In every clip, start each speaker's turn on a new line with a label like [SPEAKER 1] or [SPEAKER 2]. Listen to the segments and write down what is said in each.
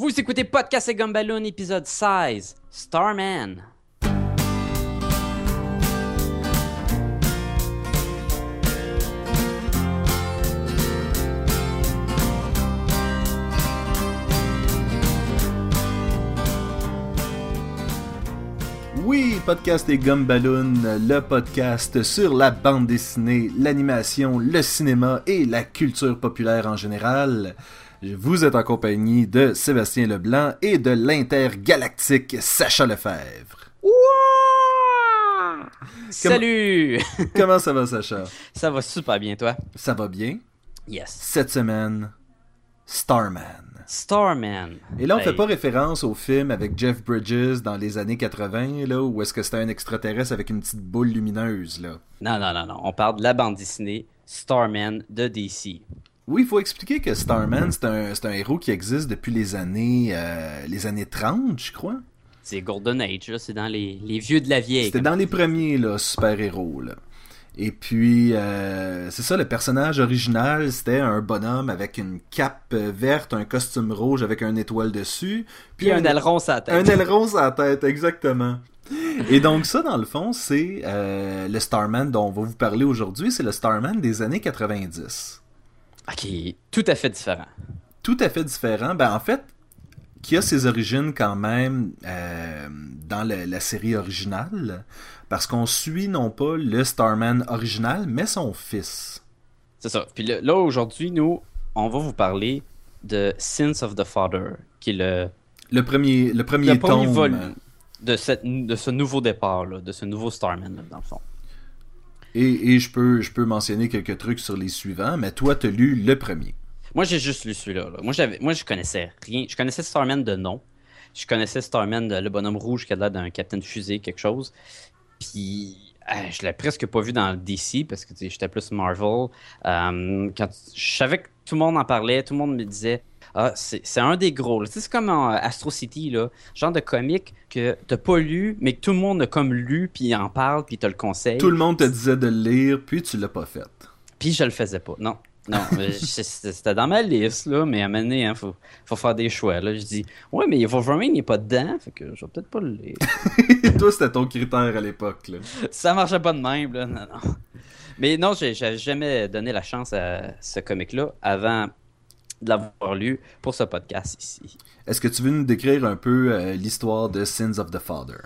[SPEAKER 1] Vous écoutez Podcast et Gumballoon, épisode 16, Starman.
[SPEAKER 2] Oui, podcast et Gumballoon, le podcast sur la bande dessinée, l'animation, le cinéma et la culture populaire en général. Vous êtes en compagnie de Sébastien Leblanc et de l'intergalactique Sacha Lefebvre.
[SPEAKER 1] Salut!
[SPEAKER 2] Comment ça va, Sacha?
[SPEAKER 1] Ça va super bien, toi?
[SPEAKER 2] Ça va bien?
[SPEAKER 1] Yes.
[SPEAKER 2] Cette semaine, Starman.
[SPEAKER 1] Starman.
[SPEAKER 2] Et là, on
[SPEAKER 1] Ben,
[SPEAKER 2] fait pas référence au film avec Jeff Bridges dans les années 80, là, où est-ce que c'était un extraterrestre avec une petite boule lumineuse, là?
[SPEAKER 1] Non, non, non, non. On parle de la bande dessinée Starman de DC.
[SPEAKER 2] Oui, il faut expliquer que Starman, c'est un, c'est un héros qui existe depuis les années, euh, les années 30, je crois.
[SPEAKER 1] C'est Golden Age, là. C'est dans les, les vieux de la vieille.
[SPEAKER 2] C'était dans les premiers là, super-héros. Là. Et puis, euh, c'est ça, le personnage original, c'était un bonhomme avec une cape verte, un costume rouge avec un étoile dessus.
[SPEAKER 1] Puis un aileron sur la tête.
[SPEAKER 2] Un aileron sur la tête, exactement. Et donc ça, dans le fond, c'est euh, le Starman dont on va vous parler aujourd'hui. C'est le Starman des années 90.
[SPEAKER 1] Ok, tout à fait différent.
[SPEAKER 2] tout à fait différent. Ben, en fait, qui a ses origines quand même euh, dans le- la série originale, parce qu'on suit non pas le Starman original, mais son fils.
[SPEAKER 1] C'est ça. Puis là, là, aujourd'hui, nous, on va vous parler de Sins of the Father, qui est le,
[SPEAKER 2] Le premier, le premier,
[SPEAKER 1] le premier
[SPEAKER 2] tome.
[SPEAKER 1] volume de, cette, de ce nouveau départ, là, de ce nouveau Starman, là, dans le fond.
[SPEAKER 2] Et, je peux, je peux mentionner quelques trucs sur les suivants, mais toi, t'as lu le premier.
[SPEAKER 1] Moi, j'ai juste lu celui-là. là. Moi, je connaissais rien. Je connaissais Starman de nom. Je connaissais Starman, de, le bonhomme rouge qui a l'air d'un capitaine fusée, quelque chose. Puis, euh, je l'ai presque pas vu dans le DC parce que tu j'étais plus Marvel. Euh, quand je savais que tout le monde en parlait, tout le monde me disait Ah, c'est, un des gros. c'est comme en Astro City, là, genre de comique que t'as pas lu, mais que tout le monde a comme lu, puis il en parle, puis te le conseille.
[SPEAKER 2] Tout le monde te disait de le lire, puis tu l'as pas fait.
[SPEAKER 1] Puis je le faisais pas. Non. Non, euh, c'était dans ma liste, là, mais à un moment donné, hein, faut, faut faire des choix. Là. Je dis, ouais, mais Wolverine n'est pas dedans, fait que je vais peut-être pas le lire.
[SPEAKER 2] toi, c'était ton critère à l'époque.
[SPEAKER 1] Ça marchait pas de même, là. Non, non. Mais non, j'ai jamais donné la chance à ce comic-là avant de l'avoir lu pour ce podcast ici.
[SPEAKER 2] Est-ce que tu veux nous décrire un peu euh, l'histoire de Sins of the Father?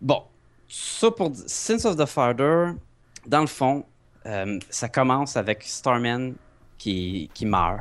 [SPEAKER 1] Bon, ça pour Sins of the Father, dans le fond, euh, ça commence avec Starman qui, qui meurt.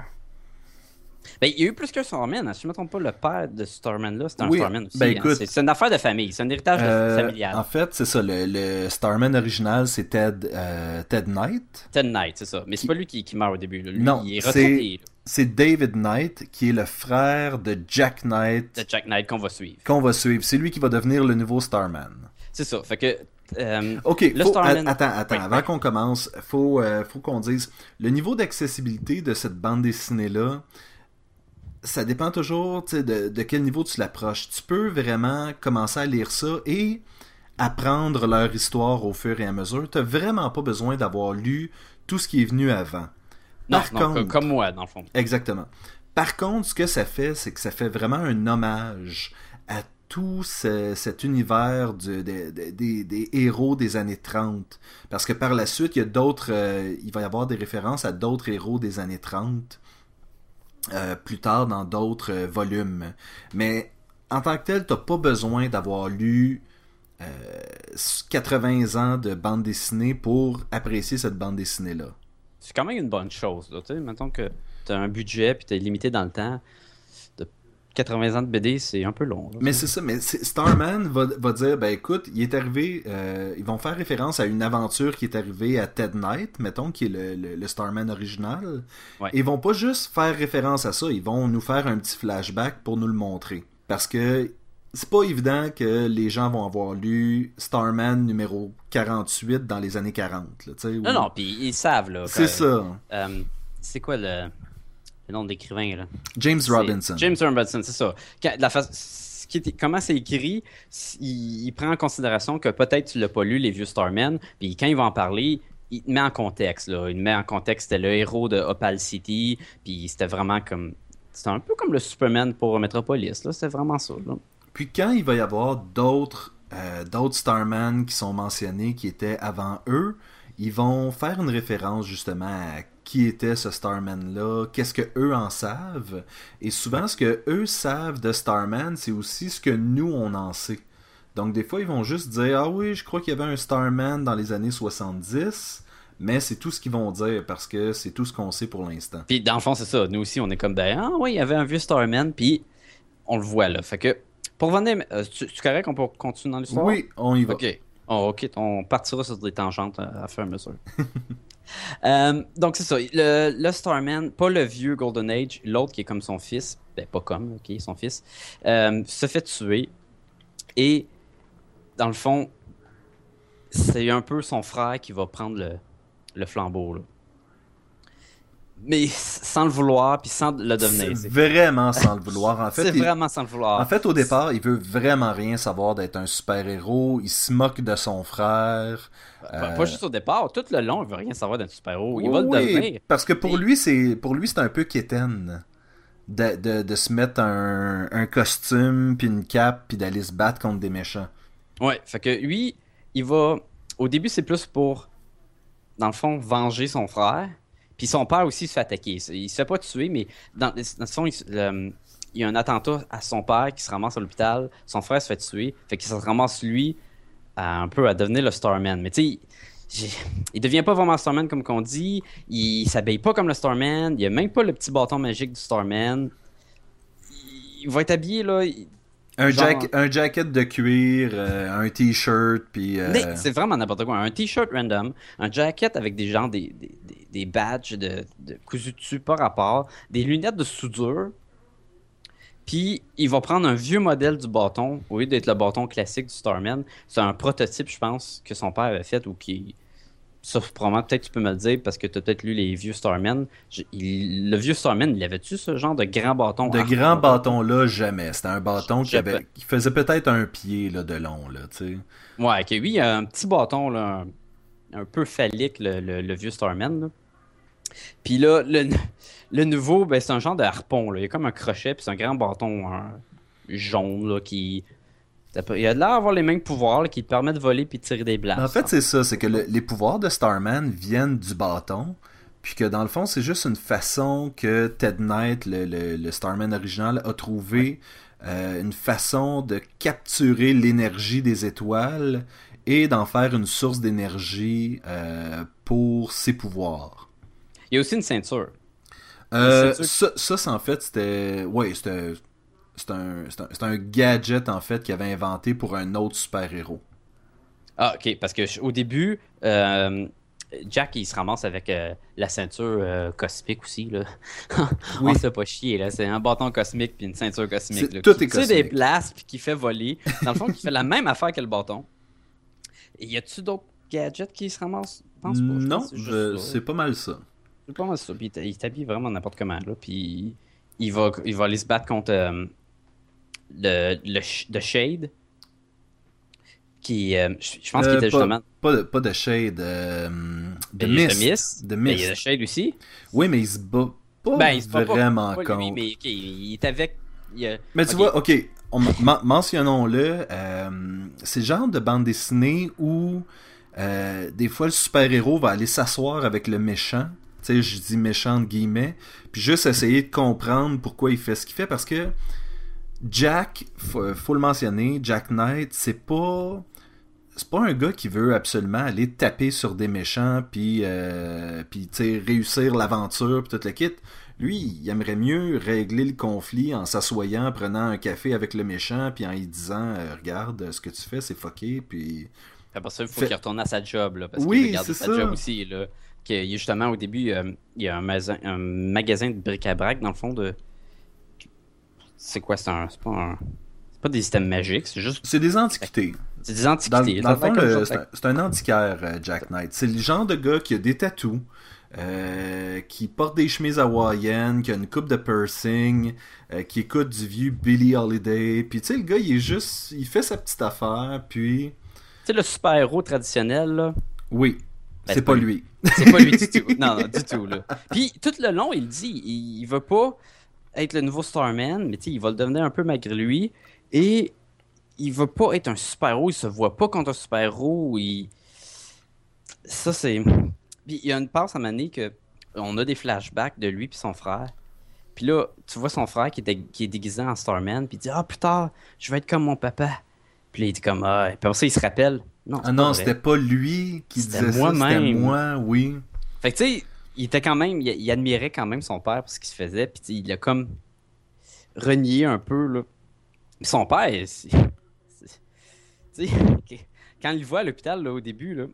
[SPEAKER 1] Ben, il y a eu plus qu'un Starman. hein. Si je ne me trompe pas, le père de Starman, là, c'est un
[SPEAKER 2] Oui,
[SPEAKER 1] Starman aussi.
[SPEAKER 2] ben,
[SPEAKER 1] hein.
[SPEAKER 2] écoute-
[SPEAKER 1] C'est- une affaire de famille, c'est un héritage
[SPEAKER 2] Euh,
[SPEAKER 1] familial.
[SPEAKER 2] en fait, c'est ça. Le, le Starman original, c'est Ted, euh, Ted Knight.
[SPEAKER 1] Ted Knight, c'est ça. Mais c'est pas lui qui, qui meurt au début. là. Lui,
[SPEAKER 2] Non,
[SPEAKER 1] il est retraité
[SPEAKER 2] C'est David Knight, qui est le frère de Jack Knight,
[SPEAKER 1] de Jack Knight qu'on va suivre.
[SPEAKER 2] qu'on va suivre. C'est lui qui va devenir le nouveau Starman.
[SPEAKER 1] C'est ça. Fait que. euh,
[SPEAKER 2] Ok,
[SPEAKER 1] Le
[SPEAKER 2] faut-
[SPEAKER 1] Starman-
[SPEAKER 2] attends, attends.
[SPEAKER 1] Oui,
[SPEAKER 2] avant
[SPEAKER 1] oui.
[SPEAKER 2] qu'on commence, faut, euh, faut qu'on dise le niveau d'accessibilité de cette bande dessinée-là. Ça dépend toujours de, de quel niveau tu l'approches. Tu peux vraiment commencer à lire ça et apprendre leur histoire au fur et à mesure. Tu vraiment pas besoin d'avoir lu tout ce qui est venu avant.
[SPEAKER 1] Non,
[SPEAKER 2] Par
[SPEAKER 1] non,
[SPEAKER 2] contre-
[SPEAKER 1] co- comme moi, dans le fond.
[SPEAKER 2] Exactement. Par contre, ce que ça fait, c'est que ça fait vraiment un hommage à tout ce- cet univers de- de- de- des, des héros des années 30. Parce que par la suite, il y a d'autres. euh, il va y avoir des références à d'autres héros des années 30. euh, plus tard dans d'autres euh, volumes. Mais en tant que tel, t'as pas besoin d'avoir lu euh, 80 ans de bande dessinée pour apprécier cette bande dessinée-là.
[SPEAKER 1] C'est quand même une bonne chose. Là, tu sais, mettons que tu as un budget puis tu es limité dans le temps. De 80 ans de BD, c'est un peu long. là,
[SPEAKER 2] Mais c'est ça, mais Starman va, va dire, ben écoute, il est arrivé, euh, ils vont faire référence à une aventure qui est arrivée à Ted Knight, mettons, qui est le, le- le Starman original.
[SPEAKER 1] Ouais.
[SPEAKER 2] Ils vont pas juste faire référence à ça, ils vont nous faire un petit flashback pour nous le montrer. Parce que c'est pas évident que les gens vont avoir lu Starman numéro 48 dans les années 40, là, tu sais.
[SPEAKER 1] Non, non, puis ils savent. là.
[SPEAKER 2] C'est ça.
[SPEAKER 1] euh, c'est quoi le, le nom de l'écrivain là?
[SPEAKER 2] James Robinson.
[SPEAKER 1] James Robinson, c'est ça. La fa- ce qui est- comment c'est écrit, il, il prend en considération que peut-être tu l'as pas lu, les vieux Starmen, puis quand il va en parler, il te met en contexte. Là. Il te met en contexte, c'était le héros de Opal City, puis c'était vraiment comme. c'était un peu comme le Superman pour Metropolis. Là, c'était vraiment ça. Là.
[SPEAKER 2] Puis quand il va y avoir d'autres euh, d'autres Starman qui sont mentionnés qui étaient avant eux, ils vont faire une référence justement à qui était ce Starman-là, qu'est-ce que eux en savent. Et souvent, ce que eux savent de Starman, c'est aussi ce que nous, on en sait. Donc, des fois, ils vont juste dire Ah oui, je crois qu'il y avait un Starman dans les années 70. Mais c'est tout ce qu'ils vont dire parce que c'est tout ce qu'on sait pour l'instant.
[SPEAKER 1] Puis dans le fond, c'est ça. Nous aussi, on est comme ben, ah oui, il y avait un vieux Starman, puis on le voit là. Fait que pour venir, euh, tu, tu correct qu'on peut continuer dans l'histoire?
[SPEAKER 2] Oui, on y va.
[SPEAKER 1] Ok. Oh, on partira sur des tangentes à, à faire mesure. Euh, donc c'est ça. Le, le, Starman, pas le vieux Golden Age, l'autre qui est comme son fils, ben pas comme, ok, son fils, euh, se fait tuer. Et dans le fond, c'est un peu son frère qui va prendre le, le flambeau. Là. Mais sans le vouloir, puis sans le devenir.
[SPEAKER 2] C'est vraiment sans le vouloir. En fait,
[SPEAKER 1] c'est vraiment sans le vouloir.
[SPEAKER 2] En fait, au départ, il veut vraiment rien savoir d'être un super-héros. Il se moque de son frère.
[SPEAKER 1] Pas, euh... pas, juste au départ, tout le long, il veut rien savoir d'un super-héros. Il va
[SPEAKER 2] oui,
[SPEAKER 1] le devenir.
[SPEAKER 2] Parce que pour lui, c'est pour lui, c'est un peu quétaine. De, de, de, se mettre un, un costume, puis une cape, puis d'aller se battre contre des méchants.
[SPEAKER 1] Ouais, fait que lui, il va. Au début, c'est plus pour, dans le fond, venger son frère. Puis son père aussi se fait attaquer. Il se fait pas tuer, mais dans, dans le fond, il, il, y a un attentat à son père qui se ramasse à l'hôpital. Son frère se fait tuer. Fait qu'il se ramasse, lui, à, un peu à devenir le Starman. Mais tu sais, il devient pas vraiment Starman comme qu'on dit. Il s'habille pas comme le Starman. Il a même pas le petit bâton magique du Starman. Il va être habillé, là.
[SPEAKER 2] Un, Genre... jack, un jacket de cuir, euh, un t-shirt, puis. Euh...
[SPEAKER 1] C'est vraiment n'importe quoi. Un t-shirt random, un jacket avec des gens, des, des, des badges de, de cousu dessus par rapport, des lunettes de soudure. Puis il va prendre un vieux modèle du bâton, au lieu d'être le bâton classique du Starman. C'est un prototype, je pense, que son père avait fait ou qui. Ça, probablement, peut-être tu peux me le dire parce que tu as peut-être lu les vieux Starman. Il... Le vieux Starman, il avait-tu ce genre de grand bâton
[SPEAKER 2] De grand bâton-là, jamais. C'était un bâton qui, avait... qui faisait peut-être un pied là, de long, là, tu sais.
[SPEAKER 1] Ouais, ok, oui, il y a un petit bâton, là, un, un peu phallique, le, le, le vieux Starman. Là. Puis là, le, le nouveau, ben, c'est un genre de harpon. Là. Il y a comme un crochet, puis c'est un grand bâton hein, jaune là, qui. Il a l'air d'avoir les mêmes pouvoirs là, qui te permettent de voler puis de tirer des blasts.
[SPEAKER 2] En fait, c'est ça. C'est que le, les pouvoirs de Starman viennent du bâton. Puis que dans le fond, c'est juste une façon que Ted Knight, le, le, le Starman original, a trouvé euh, une façon de capturer l'énergie des étoiles et d'en faire une source d'énergie euh, pour ses pouvoirs.
[SPEAKER 1] Il y a aussi une ceinture.
[SPEAKER 2] Euh, ça, ça c'est en fait, c'était. Ouais, c'était. C'est un, un, un, gadget en fait qu'il avait inventé pour un autre super-héros.
[SPEAKER 1] Ah, ok, parce que au début, euh, Jack il se ramasse avec euh, la ceinture euh, cosmique aussi. Là. oui. On se pas chier, là. C'est un bâton cosmique puis une ceinture cosmique. Là,
[SPEAKER 2] tout
[SPEAKER 1] qui
[SPEAKER 2] est cosmique.
[SPEAKER 1] des places puis qui fait voler. Dans le fond, qui fait la même affaire que le bâton. Et y a-tu d'autres gadgets qui se ramassent? Pense pas.
[SPEAKER 2] Non, c'est pas mal ça.
[SPEAKER 1] C'est pas mal ça. Puis il t'habille vraiment n'importe comment. Là. Puis il va, il va aller se battre contre euh, le, le, The Shade. Qui, euh, je pense euh, qu'il était justement.
[SPEAKER 2] Pas de, pas de Shade. Euh, de
[SPEAKER 1] ben,
[SPEAKER 2] Mist.
[SPEAKER 1] Mist.
[SPEAKER 2] De Mist.
[SPEAKER 1] Il y a The Shade aussi.
[SPEAKER 2] Oui, mais il se bat pas
[SPEAKER 1] ben, il se bat
[SPEAKER 2] vraiment
[SPEAKER 1] pas,
[SPEAKER 2] contre.
[SPEAKER 1] Lui, mais okay, il est avec. Il a...
[SPEAKER 2] Mais tu
[SPEAKER 1] okay.
[SPEAKER 2] vois, ok, on, men mentionnons-le. c'est le genre de bande dessinée où des fois le super-héros va aller s'asseoir avec le méchant tu sais, je dis méchant de guillemets, puis juste essayer de comprendre pourquoi il fait ce qu'il fait, parce que Jack, faut, faut le mentionner, Jack Knight, c'est pas c'est pas un gars qui veut absolument aller taper sur des méchants puis euh, puis réussir l'aventure puis tout le kit. Lui, il aimerait mieux régler le conflit en s'assoyant, en prenant un café avec le méchant puis en lui disant euh, regarde ce que tu fais c'est fucké puis
[SPEAKER 1] après ça, il faut fait... qu'il retourne à sa job là, parce
[SPEAKER 2] oui,
[SPEAKER 1] qu'il regarde sa
[SPEAKER 2] ça.
[SPEAKER 1] job aussi là que justement au début euh, il y a un, magasin, un magasin de bric-à-brac dans le fond de c'est quoi c'est un c'est pas un c'est pas des systèmes magiques c'est juste
[SPEAKER 2] c'est des antiquités
[SPEAKER 1] c'est des antiquités
[SPEAKER 2] dans, dans le fond le, c'est, un, antiquaire euh, Jack Knight c'est le genre de gars qui a des tatous euh, qui porte des chemises hawaïennes, qui a une coupe de piercing, euh, qui écoute du vieux Billie Holiday. Puis tu sais, le gars, il est juste. Il fait sa petite affaire, puis.
[SPEAKER 1] Tu sais, le super-héros traditionnel, là.
[SPEAKER 2] Oui. Ben, c'est pas lui.
[SPEAKER 1] C'est pas lui du tout. Non, non, du tout. Là. Puis tout le long, il dit, il, il veut pas être le nouveau Starman, mais il va le devenir un peu malgré lui. Et il veut pas être un super-héros, il se voit pas contre un super-héros. Il... Ça, c'est. il y a une passe à Mané que on a des flashbacks de lui et son frère. Puis là, tu vois son frère qui, est, qui est déguisé en Starman, puis il dit Ah, plus tard, je vais être comme mon papa. Puis là, il dit comme Ah, puis après ça, il se rappelle.
[SPEAKER 2] Non, ah non, c'était pas lui qui disait ça, c'était moi, oui.
[SPEAKER 1] Fait que tu sais, il était quand même, il, admirait quand même son père pour ce qu'il se faisait, puis il a comme renié un peu, là. Son père, tu sais, quand il le voit à l'hôpital, au début, là,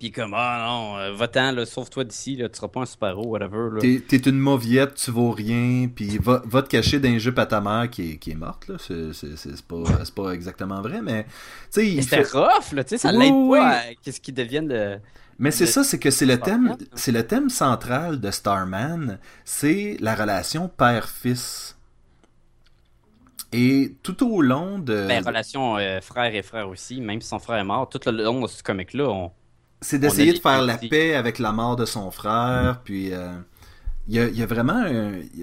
[SPEAKER 1] puis comme, ah non, euh, va-t'en, sauve-toi d'ici, là, tu seras pas un super-héros, whatever.
[SPEAKER 2] T'es, une mauviette, tu vaux rien, puis va, va, te cacher d'un jeu à ta mère qui est, qui est morte, là. C'est, c'est, pas, pas, exactement vrai, mais.
[SPEAKER 1] C'était fait... rough, là, tu sais, ça l'aide pas qu'est-ce qui devienne de.
[SPEAKER 2] Mais c'est ça, c'est que c'est le thème, c'est le thème central de Starman, c'est la relation père-fils. Et tout au long de.
[SPEAKER 1] Ben, relation euh, frère et frère aussi, même si son frère est mort, tout le long de ce comic-là, on
[SPEAKER 2] c'est d'essayer de faire la paix avec la mort de son frère, puis euh, il y, a, vraiment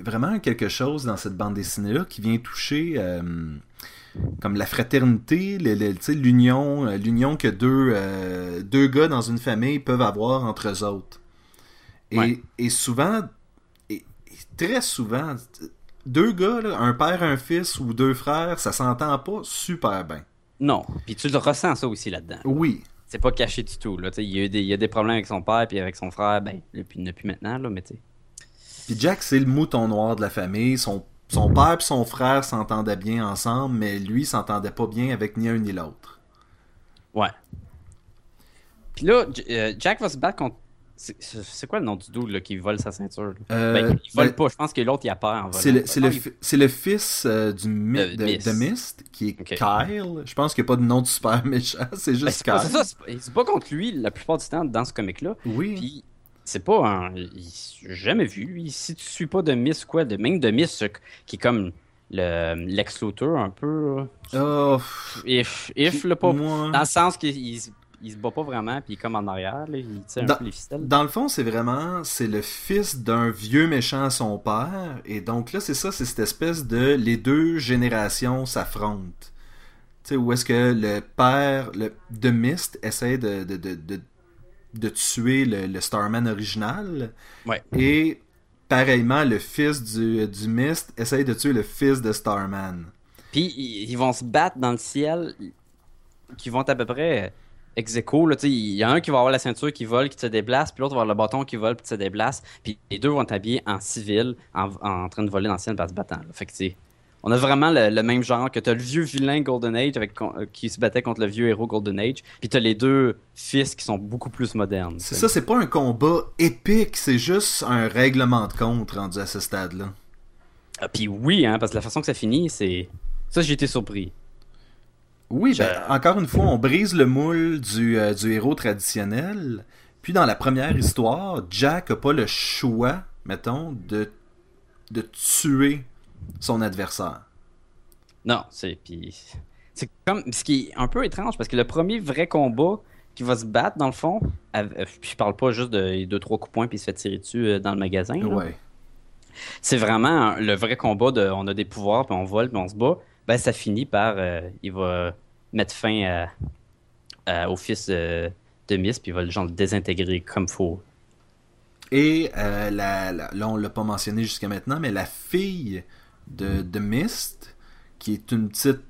[SPEAKER 2] vraiment quelque chose dans cette bande dessinée-là qui vient toucher euh, comme la fraternité, l'union, euh, l'union que deux, deux gars dans une famille peuvent avoir entre eux autres. Et, souvent, et, très souvent, deux gars, un père, un fils ou deux frères, ça s'entend pas super bien.
[SPEAKER 1] Non, puis tu le ressens ça aussi là-dedans.
[SPEAKER 2] Oui,
[SPEAKER 1] c'est pas caché du tout. Là. Il, y a des, il y a des problèmes avec son père puis avec son frère, ben, depuis, depuis maintenant, là, mais tu
[SPEAKER 2] Puis Jack, c'est le mouton noir de la famille. Son, son père et son frère s'entendaient bien ensemble, mais lui s'entendait pas bien avec ni un ni l'autre.
[SPEAKER 1] Ouais. Puis là, euh, Jack va se battre contre c'est quoi le nom du dude qui vole sa ceinture? Euh, ben, il vole ben, pas, je pense que l'autre il a peur en.
[SPEAKER 2] C'est le, le, le, fils euh, du de, Mist. qui est Kyle. Je pense qu'il n'y a pas de nom de super méchant, c'est ben, juste
[SPEAKER 1] Kyle. C'est ça, c'est pas contre lui la plupart du temps dans ce comic-là.
[SPEAKER 2] Oui.
[SPEAKER 1] Puis c'est pas un. J'ai jamais vu lui. Si tu suis pas de Mist, quoi, de même de Mist, qui est comme le Lex un peu.
[SPEAKER 2] Oh,
[SPEAKER 1] if, if, le pas. Dans le sens qu'il il se bat pas vraiment, puis il est comme en arrière, il tire un peu les ficelles.
[SPEAKER 2] Dans le fond, c'est vraiment, c'est le fils d'un vieux méchant à son père, et donc là, c'est ça, c'est cette espèce de, les deux générations s'affrontent. Tu sais, où est-ce que le père le, de Mist essaie de, de, de, de, tuer le, Starman original,
[SPEAKER 1] ouais.
[SPEAKER 2] et pareillement, le fils du, du Mist essaie de tuer le fils de Starman.
[SPEAKER 1] Puis ils vont se battre dans le ciel, qui vont à peu près ex il y a un qui va avoir la ceinture qui vole, qui se déplace, puis l'autre va avoir le bâton qui vole, puis se déplace. Puis les deux vont être habillés en civil, en, train de voler dans le ciel par se battant. Fait que, on a vraiment le, même genre que tu as le vieux vilain Golden Age avec, euh, qui se battait contre le vieux héros Golden Age, puis tu as les deux fils qui sont beaucoup plus modernes.
[SPEAKER 2] C'est ça, c'est pas un combat épique, c'est juste un règlement de compte rendu à ce stade-là.
[SPEAKER 1] Ah, puis oui, hein, parce que la façon que ça finit, c'est. Ça, j'ai été surpris.
[SPEAKER 2] Oui, ben, encore une fois, on brise le moule du, euh, du héros traditionnel. Puis dans la première histoire, Jack n'a pas le choix, mettons, de, de tuer son adversaire.
[SPEAKER 1] Non, c'est puis c'est comme ce qui est un peu étrange parce que le premier vrai combat qui va se battre dans le fond, euh, puis je parle pas juste de deux trois coups de poing puis il se fait tirer dessus euh, dans le magasin.
[SPEAKER 2] Ouais.
[SPEAKER 1] C'est vraiment le vrai combat de on a des pouvoirs puis on vole puis on se bat ben, ça finit par. Euh, il va mettre fin au fils de Miss, puis il va le, genre, le désintégrer comme faut.
[SPEAKER 2] Et euh, la, là, on l'a pas mentionné jusqu'à maintenant, mais la fille de, de Mist, qui est une petite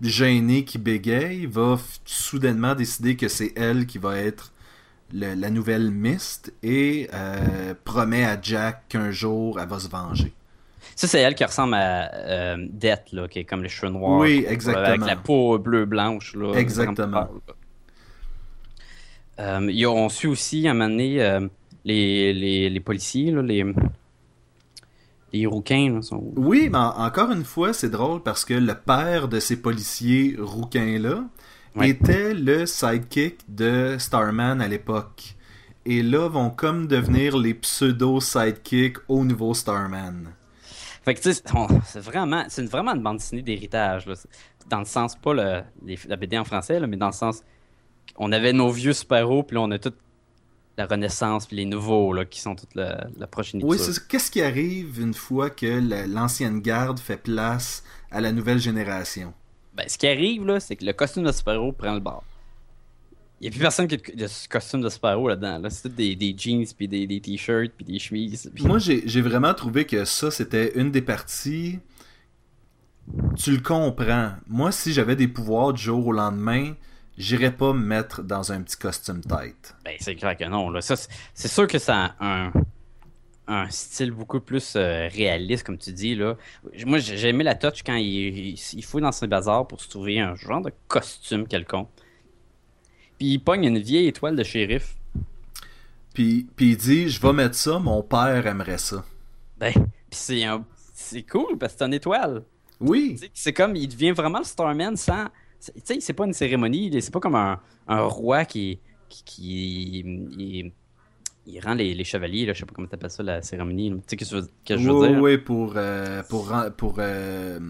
[SPEAKER 2] gênée qui bégaye, va soudainement décider que c'est elle qui va être la nouvelle Mist et euh, promet à Jack qu'un jour elle va se venger.
[SPEAKER 1] Ça, c'est elle qui ressemble à euh, Death, là, qui est comme les cheveux noirs.
[SPEAKER 2] Oui, exactement. Avec
[SPEAKER 1] la peau bleu-blanche. Là,
[SPEAKER 2] exactement.
[SPEAKER 1] Euh, on suit aussi à un moment donné euh, les, les, les, policiers, là, les, les rouquins. sont...
[SPEAKER 2] Oui, mais encore une fois, c'est drôle parce que le père de ces policiers rouquins-là était le sidekick de Starman à l'époque. Et là, vont comme devenir les pseudo-sidekicks au nouveau Starman.
[SPEAKER 1] Fait que tu sais, c'est vraiment, c'est vraiment une bande dessinée d'héritage. Dans le sens, pas le, la BD en français, là, mais dans le sens, on avait nos vieux super-héros, puis là, on a tout la Renaissance, puis les nouveaux, là, qui sont toute la, la progéniture.
[SPEAKER 2] Oui, c'est ça. Qu'est-ce qui arrive une fois que la- l'ancienne garde fait place à la nouvelle génération?
[SPEAKER 1] Ben, ce qui arrive, là, c'est que le costume de super-héros prend le bord. Il n'y a plus personne qui a de, de costume de super-héros là-dedans. Là. C'est tout des, des jeans, puis des, des t-shirts, puis des chemises.
[SPEAKER 2] Moi, j'ai j'ai vraiment trouvé que ça, c'était une des parties. Tu le comprends. Moi, si j'avais des pouvoirs du jour au lendemain, j'irais pas me mettre dans un petit costume tête.
[SPEAKER 1] Ben, c'est clair que non. Là. Ça, c'est- sûr que ça a un, un style beaucoup plus euh, réaliste, comme tu dis. Là. Moi, j'ai aimé la touch quand il, il, dans ses bazars pour se trouver un genre de costume quelconque. Puis il pogne une vieille étoile de shérif.
[SPEAKER 2] Puis, puis il dit Je vais mettre ça, mon père aimerait ça.
[SPEAKER 1] Ben, puis c'est un- c'est cool parce que c'est une étoile.
[SPEAKER 2] Oui.
[SPEAKER 1] C'est comme, il devient vraiment le Starman sans. Tu sais, c'est pas une cérémonie, c'est pas comme un, un roi qui. qui, qui- il, il rend les, les chevaliers, là, je sais pas comment t'appelles ça, la cérémonie. Tu sais, que je veux, que je veux
[SPEAKER 2] Oui,
[SPEAKER 1] dire?
[SPEAKER 2] oui, pour, euh, pour, pour euh,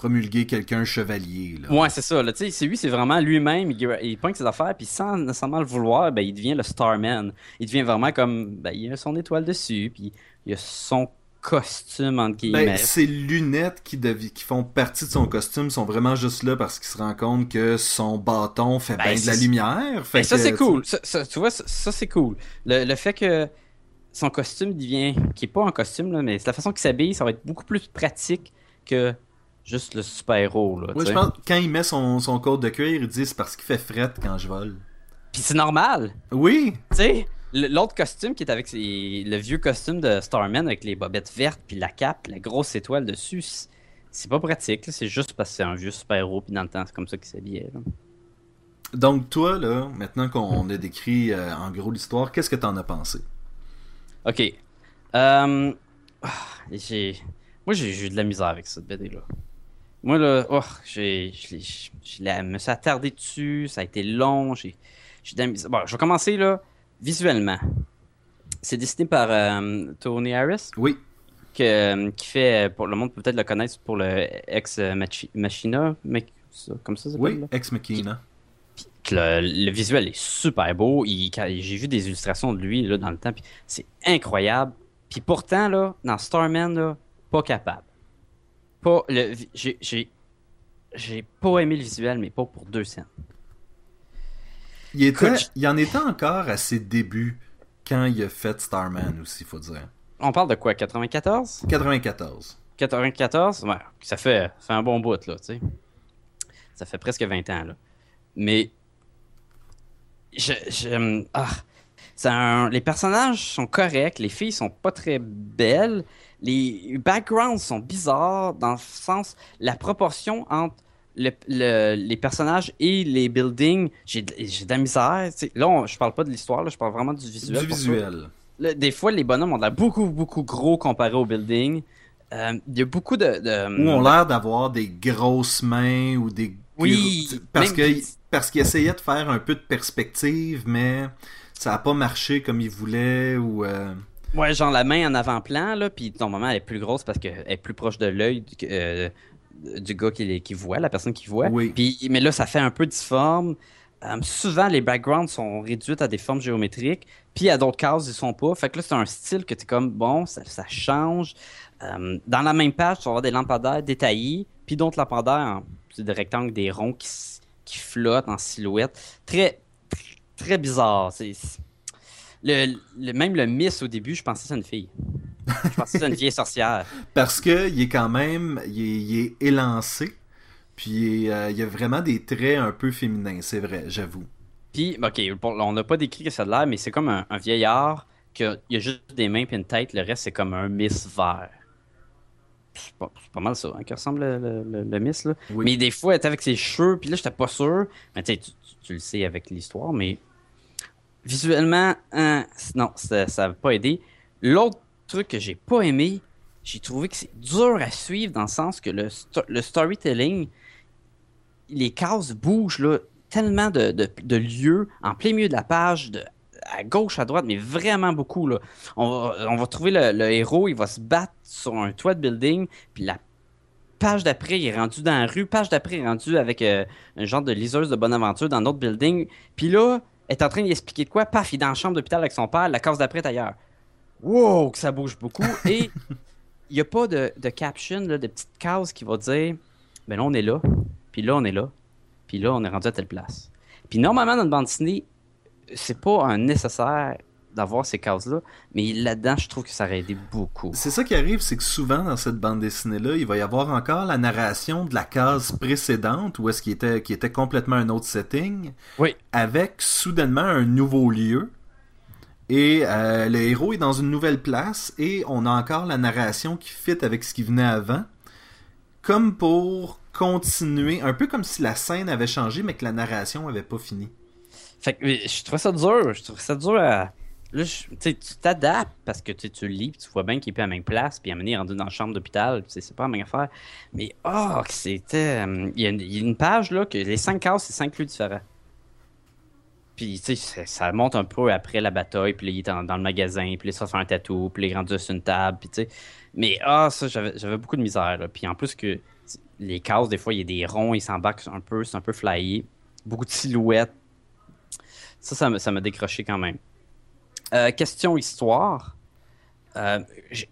[SPEAKER 2] promulguer quelqu'un chevalier. Là.
[SPEAKER 1] Ouais, c'est ça. Là, c'est lui, c'est vraiment lui-même. Il, il pointe ses affaires, puis sans nécessairement le vouloir, ben, il devient le Starman. Il devient vraiment comme. Ben, il a son étoile dessus, puis il a son costume, entre guillemets.
[SPEAKER 2] Ben, ses lunettes qui, qui font partie de son costume sont vraiment juste là parce qu'il se rend compte que son bâton fait
[SPEAKER 1] Ben,
[SPEAKER 2] bien de la lumière. Fait
[SPEAKER 1] Ben, ça, c'est cool. Ça, ça, tu vois, ça, ça, c'est cool. Le, le fait que son costume devient. qui est pas un costume, là, mais c'est la façon qu'il s'habille, ça va être beaucoup plus pratique que juste le super-héros. tu
[SPEAKER 2] je pense que quand il met son, son code de cuir, il dit c'est parce qu'il fait fret quand je vole.
[SPEAKER 1] Puis c'est normal.
[SPEAKER 2] Oui,
[SPEAKER 1] Tu sais, l'autre costume qui est avec ses- le vieux costume de Starman avec les bobettes vertes, puis la cape, la grosse étoile dessus, c'est- pas pratique. là. C'est juste parce que c'est un vieux super-héros, puis dans le temps, c'est comme ça qu'il s'habillait.
[SPEAKER 2] donc toi, là, maintenant qu'on a décrit euh, en gros l'histoire, qu'est-ce que t'en as pensé?
[SPEAKER 1] Ok. Euh, ah, j'ai... Moi, j'ai j'ai eu de la misère avec cette BD-là. Moi, là, oh, j'ai, je, me suis attardé dessus, ça a été long, j'ai. Bon, je vais commencer, là, visuellement. C'est dessiné par euh, Tony Harris,
[SPEAKER 2] Oui,
[SPEAKER 1] que, euh, qui fait, pour le monde peut peut-être le connaître pour le Ex Machi- Machina, mec, comme ça,
[SPEAKER 2] oui, ex
[SPEAKER 1] que le, le visuel est super beau. J'ai vu des illustrations de lui là, dans le temps, puis c'est incroyable. Puis pourtant, là, dans Starman, là, pas capable. Pas le, j'ai, j'ai, j'ai pas aimé le visuel, mais pas pour deux scènes.
[SPEAKER 2] Il, était,
[SPEAKER 1] Écoute,
[SPEAKER 2] il en était encore à ses débuts quand il a fait Starman aussi, faut dire.
[SPEAKER 1] On parle de quoi, 94
[SPEAKER 2] 94.
[SPEAKER 1] 94 Ouais, ça fait, ça fait un bon bout, là, tu sais. Ça fait presque 20 ans, là. Mais. Je. je- ah. Les personnages sont corrects, les filles sont pas très belles, les backgrounds sont bizarres dans le sens la proportion entre le- le- les personnages et les buildings, j'ai de la misère. Là, on- je parle pas de l'histoire, je parle vraiment du visuel.
[SPEAKER 2] Du visuel.
[SPEAKER 1] Des fois, les bonhommes ont l'air beaucoup, beaucoup gros comparé au building. Euh, Il y a beaucoup de. de-
[SPEAKER 2] Ou ont l'air d'avoir des grosses mains ou des...
[SPEAKER 1] Oui,
[SPEAKER 2] Parce
[SPEAKER 1] même-
[SPEAKER 2] que parce qu'il essayait de faire un peu de perspective, mais ça a pas marché comme il voulait ou... euh,
[SPEAKER 1] Ouais, genre la main en avant-plan, là, puis normalement elle est plus grosse parce qu'elle est plus proche de l'œil du, euh, du gars qui, qui voit, la personne qui voit.
[SPEAKER 2] Oui.
[SPEAKER 1] Puis, mais là, ça fait un peu difforme. Euh, souvent, les backgrounds sont réduits à des formes géométriques, puis à d'autres cases, ils sont pas. Fait que là, c'est un style que tu es comme, bon, ça, ça change. Euh, dans la même page, tu vas avoir des lampadaires détaillés, puis d'autres lampadaires, en- c'est des rectangles, des ronds qui, qui flottent en silhouette. Très, très, bizarre. C'est- le, le- même le Miss au début, je pensais que c'était une fille. Je pensais que c'était une vieille sorcière.
[SPEAKER 2] Parce que il est quand même... Il est, il est élancé, puis euh, il y a vraiment des traits un peu féminins, c'est vrai, j'avoue.
[SPEAKER 1] Puis, ok, on n'a pas décrit que ça a de l'air, mais c'est comme un, un vieillard qu'il y a juste des mains et une tête, le reste c'est comme un Miss vert. C'est pas, mal ça, hein, qui ressemble le, le- le- le Miss, là.
[SPEAKER 2] Oui.
[SPEAKER 1] Mais des fois, elle était avec ses cheveux, puis là, j'étais pas sûr. Mais tu, sais, tu- tu- tu le sais avec l'histoire, mais visuellement, hein, non, ça n'a pas aidé. L'autre truc que j'ai pas aimé, j'ai trouvé que c'est dur à suivre dans le sens que le, le storytelling, les cases bougent là, tellement de, de- lieux en plein milieu de la page, de, à gauche, à droite, mais vraiment beaucoup. Là. On, va, trouver le, le héros, il va se battre sur un toit de building, puis la page d'après, il est rendu dans la rue, page d'après, il est rendu avec euh, un genre de liseuse de bonne aventure dans notre building. Puis là, est en train d'expliquer de quoi, paf, il est dans la chambre d'hôpital avec son père, la case d'après est ailleurs. Wow, que ça bouge beaucoup. Et il n'y a pas de, de caption, là, de petite case qui va dire ben là, on est là, puis là, on est là, puis là, on est rendu à telle place. Puis normalement, dans une bande dessinée, c'est pas un nécessaire d'avoir ces cases-là, mais là-dedans, je trouve que ça aurait aidé beaucoup.
[SPEAKER 2] C'est ça qui arrive, c'est que souvent dans cette bande dessinée-là, il va y avoir encore la narration de la case précédente, où est-ce qu'il était, qui était complètement un autre setting,
[SPEAKER 1] Oui.
[SPEAKER 2] avec soudainement un nouveau lieu. Et euh, le héros est dans une nouvelle place et on a encore la narration qui fit avec ce qui venait avant. Comme pour continuer, un peu comme si la scène avait changé mais que la narration avait pas fini.
[SPEAKER 1] Fait que je trouve ça dur. Je trouve ça dur à. Là, tu t'adaptes parce que tu, lis, tu vois bien qu'il est plus à la même place, puis à est rendu dans la chambre d'hôpital, c'est pas la même affaire. Mais, oh, c'était. euh, Il y, a une- page, là, que les cinq cases, c'est cinq lieux différents. Puis, tu sais, ça- monte un peu après la bataille, puis là, il est dans, le magasin, puis là, ça fait un tatou, puis il est rendu sur une table, puis tu sais. Mais, ah, ça, j'avais beaucoup de misère, là. Puis en plus que les cases, des fois, il y a des ronds, ils s'embarquent un peu, c'est un peu flyé. Beaucoup de silhouettes. Ça, ça m'a décroché quand même. Euh, question histoire. Euh,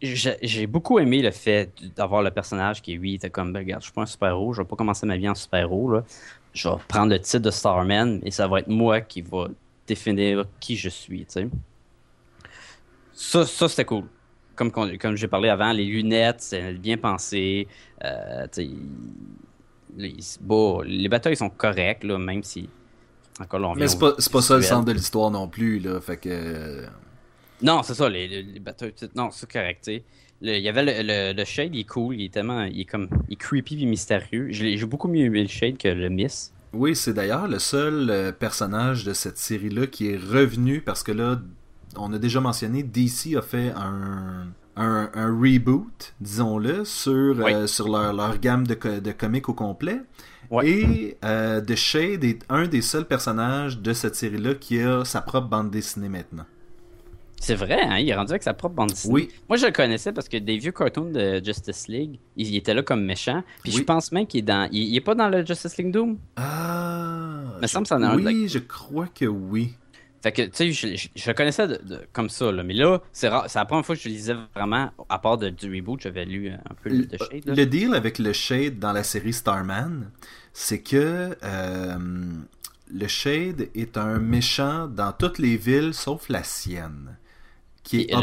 [SPEAKER 1] J'ai beaucoup aimé le fait d'avoir le personnage qui, oui, était comme, ben, regarde, je suis pas un super-héros, je vais pas commencer ma vie en super-héros. Je vais prendre le titre de Starman et ça va être moi qui va définir qui je suis. Ça, ça c'était cool. Comme, comme j'ai parlé avant, les lunettes, c'est bien pensé. Euh, les, les batailles sont correctes, là, même si. Encore là, on
[SPEAKER 2] Mais c'est pas, pas ça le centre de l'histoire non plus, là. Fait que. euh,
[SPEAKER 1] Non, c'est ça, les, les, Non, c'est correct, tu sais. Le- Il y avait le, le, le Shade, il est cool, il est tellement. Il est comme. Il est creepy et mystérieux. J'ai beaucoup mieux aimé le Shade que le Miss.
[SPEAKER 2] Oui, c'est d'ailleurs le seul euh, personnage de cette série-là qui est revenu parce que là, on a déjà mentionné, DC a fait un, un, un reboot, disons-le, sur,
[SPEAKER 1] Oui.
[SPEAKER 2] euh, sur leur, leur gamme de, de comics au complet.
[SPEAKER 1] Ouais.
[SPEAKER 2] Et euh, The Shade est un des seuls personnages de cette série-là qui a sa propre bande dessinée maintenant.
[SPEAKER 1] C'est vrai, hein, il est rendu avec sa propre bande dessinée.
[SPEAKER 2] Oui.
[SPEAKER 1] Moi, je le connaissais parce que des vieux cartoons de Justice League, il, il était là comme méchant. Puis
[SPEAKER 2] Oui.
[SPEAKER 1] je pense même qu'il est dans. Il, il est pas dans le Justice League Doom.
[SPEAKER 2] Ah.
[SPEAKER 1] Me semble que c'en a un
[SPEAKER 2] Oui, je crois que oui.
[SPEAKER 1] Fait que, tu sais, je, je- connaissais de- de- comme ça, là. Mais là, c'est la première fois que je lisais vraiment, à part de, du reboot, j'avais lu un peu le, de Shade. là.
[SPEAKER 2] Le deal avec le Shade dans la série Starman, c'est que euh, le Shade est un méchant dans toutes les villes sauf la sienne, qui est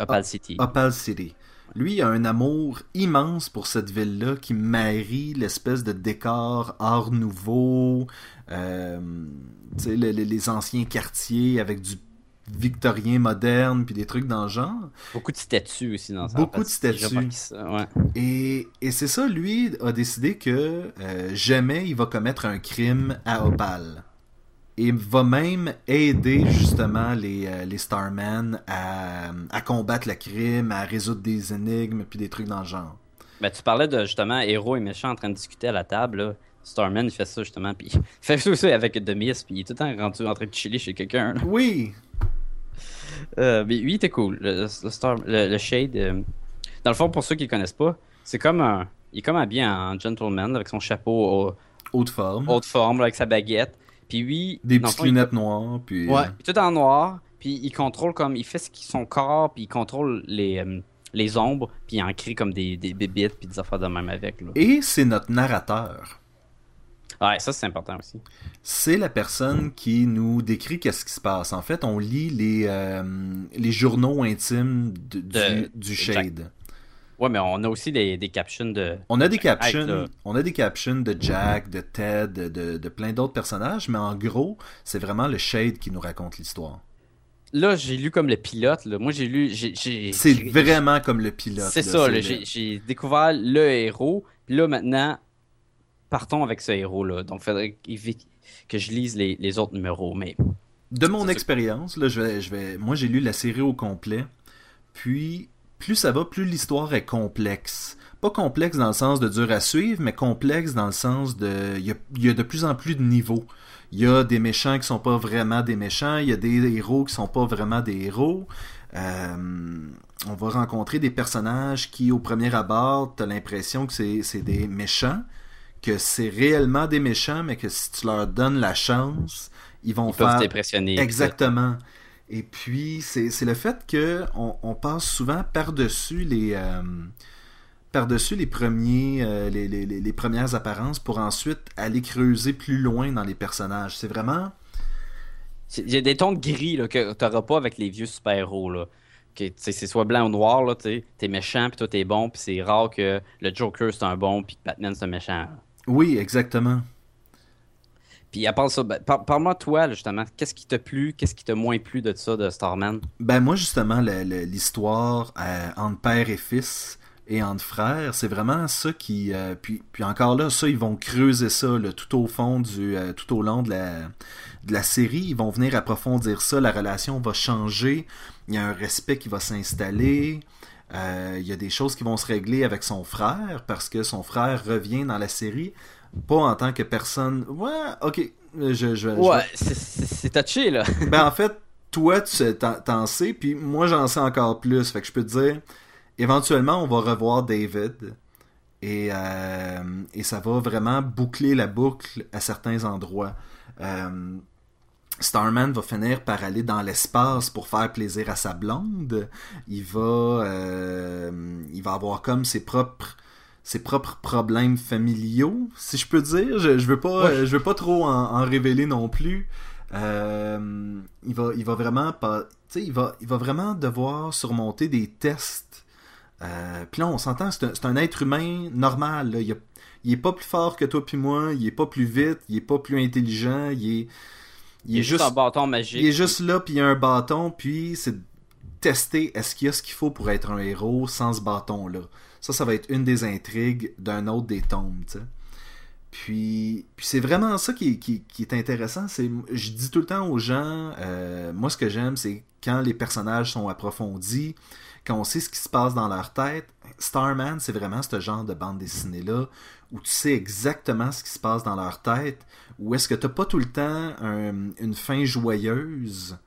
[SPEAKER 1] Opal City. Opal City.
[SPEAKER 2] Lui a un amour immense pour cette ville-là qui marie l'espèce de décor art nouveau, euh, tu sais, le- le- les anciens quartiers avec du victorien moderne puis des trucs dans le genre.
[SPEAKER 1] Beaucoup de statues aussi dans ça.
[SPEAKER 2] Beaucoup de statues.
[SPEAKER 1] ouais.
[SPEAKER 2] Et, et c'est ça, lui a décidé que euh, jamais il va commettre un crime à Opal. Et va même aider justement les, euh, les Starmen à, à combattre le crime, à résoudre des énigmes, puis des trucs dans le genre.
[SPEAKER 1] Ben, tu parlais de justement héros et méchants en train de discuter à la table. Là. Starman, il fait ça justement. Puis il fait ça aussi avec The Mist. Puis il est tout le temps rendu en train de chiller chez quelqu'un.
[SPEAKER 2] Oui,
[SPEAKER 1] Euh, mais lui, était cool. Le, le Star- le- le Shade. euh, Dans le fond, pour ceux qui le connaissent pas, c'est comme un. Il est comme habillé en gentleman avec son chapeau au-
[SPEAKER 2] haute forme.
[SPEAKER 1] haute forme, là, avec sa baguette. Puis lui.
[SPEAKER 2] des petites
[SPEAKER 1] il-
[SPEAKER 2] lunettes noires, puis...
[SPEAKER 1] Ouais,
[SPEAKER 2] euh,
[SPEAKER 1] tout en noir, puis il contrôle comme. Il fait ce qui son corps, puis il contrôle les, euh, les ombres, puis il en crée comme des, des bébites, puis des affaires de même avec. Là.
[SPEAKER 2] Et c'est notre narrateur.
[SPEAKER 1] Ouais, ça c'est important aussi.
[SPEAKER 2] C'est la personne qui nous décrit qu'est-ce qui se passe. En fait, on lit les, euh, les journaux intimes du,
[SPEAKER 1] De-
[SPEAKER 2] du
[SPEAKER 1] de
[SPEAKER 2] Shade.
[SPEAKER 1] Ouais, mais on a aussi des, des captions de.
[SPEAKER 2] On a des captions, on a des captions de Jack, de Ted, de, de- plein d'autres personnages, mais en gros, c'est vraiment le Shade qui nous raconte l'histoire.
[SPEAKER 1] Là, j'ai lu comme le pilote. Là. Moi, j'ai lu.
[SPEAKER 2] C'est vraiment comme le pilote.
[SPEAKER 1] C'est ça, j'ai découvert le héros. Là, maintenant, partons avec ce héros-là. Donc, il faudrait que je lise les, les autres numéros. Mais
[SPEAKER 2] De mon expérience, là, je vais, je vais, moi j'ai lu la série au complet, puis plus ça va, plus l'histoire est complexe. Pas complexe dans le sens de dur à suivre, mais complexe dans le sens de, il y a, il y a de plus en plus de niveaux. Il y a des méchants qui sont pas vraiment des méchants, il y a des héros qui sont pas vraiment des héros. Euh, on va rencontrer des personnages qui, au premier abord, t'as l'impression que c'est des méchants, que c'est réellement des méchants, mais que si tu leur donnes la chance, ils vont
[SPEAKER 1] Ils
[SPEAKER 2] faire...
[SPEAKER 1] peuvent t'impressionner.
[SPEAKER 2] Exactement. Et puis, c'est le fait que on, passe souvent par-dessus les... euh, par-dessus les premiers euh, les, les- les- premières apparences pour ensuite aller creuser plus loin dans les personnages. C'est vraiment...
[SPEAKER 1] Il y a des tons de gris là, que t'auras pas avec les vieux super-héros. c'est soit blanc ou noir, là, t'es méchant, puis toi t'es bon, puis c'est rare que le Joker c'est un bon, puis que Batman c'est un méchant.
[SPEAKER 2] Oui, exactement.
[SPEAKER 1] Puis à part ça, ben, par- parle-moi toi, justement, qu'est-ce qui t'a plu, qu'est-ce qui t'a moins plu de ça, de Starman?
[SPEAKER 2] Ben moi justement l'histoire euh, entre père et fils et entre frères, c'est vraiment ça qui euh, puis puis encore là ça ils vont creuser ça tout au fond du euh, tout au long de la de la série, ils vont venir approfondir ça, la relation va changer, il y a un respect qui va s'installer. il y a des choses qui vont se régler avec son frère parce que son frère revient dans la série pas en tant que personne ouais ok je, je, je
[SPEAKER 1] Ouais, c'est- touché, là.
[SPEAKER 2] ben en fait, toi tu sais- t'en t'en sais, puis moi j'en sais encore plus. Fait que je peux te dire, éventuellement on va revoir David. Et, euh, et ça va vraiment boucler la boucle à certains endroits. Euh, Starman va finir par aller dans l'espace pour faire plaisir à sa blonde. Il va, euh, il va avoir comme ses propres, ses propres problèmes familiaux, si je peux dire. Je, je veux pas,
[SPEAKER 1] Ouais.
[SPEAKER 2] euh, je veux pas trop en, en révéler non plus. Euh, il va, il va vraiment pas, tu sais, il va, il va vraiment devoir surmonter des tests. Euh, puis là, on s'entend, c'est un, un être humain normal. là. Il, a- il est pas plus fort que toi puis moi. Il est pas plus vite. Il est pas plus intelligent. Il est,
[SPEAKER 1] Il est juste un bâton magique.
[SPEAKER 2] il est juste là, puis il y a un bâton, puis c'est tester est-ce qu'il y a ce qu'il faut pour être un héros sans ce bâton-là? Ça, ça va être une des intrigues d'un autre des sais. Puis, puis c'est vraiment ça qui est, intéressant. C'est, je dis tout le temps aux gens, euh, moi ce que j'aime, c'est quand les personnages sont approfondis, quand on sait ce qui se passe dans leur tête. Starman, c'est vraiment ce genre de bande dessinée-là où tu sais exactement ce qui se passe dans leur tête, où est-ce que t'as pas tout le temps un- une fin joyeuse.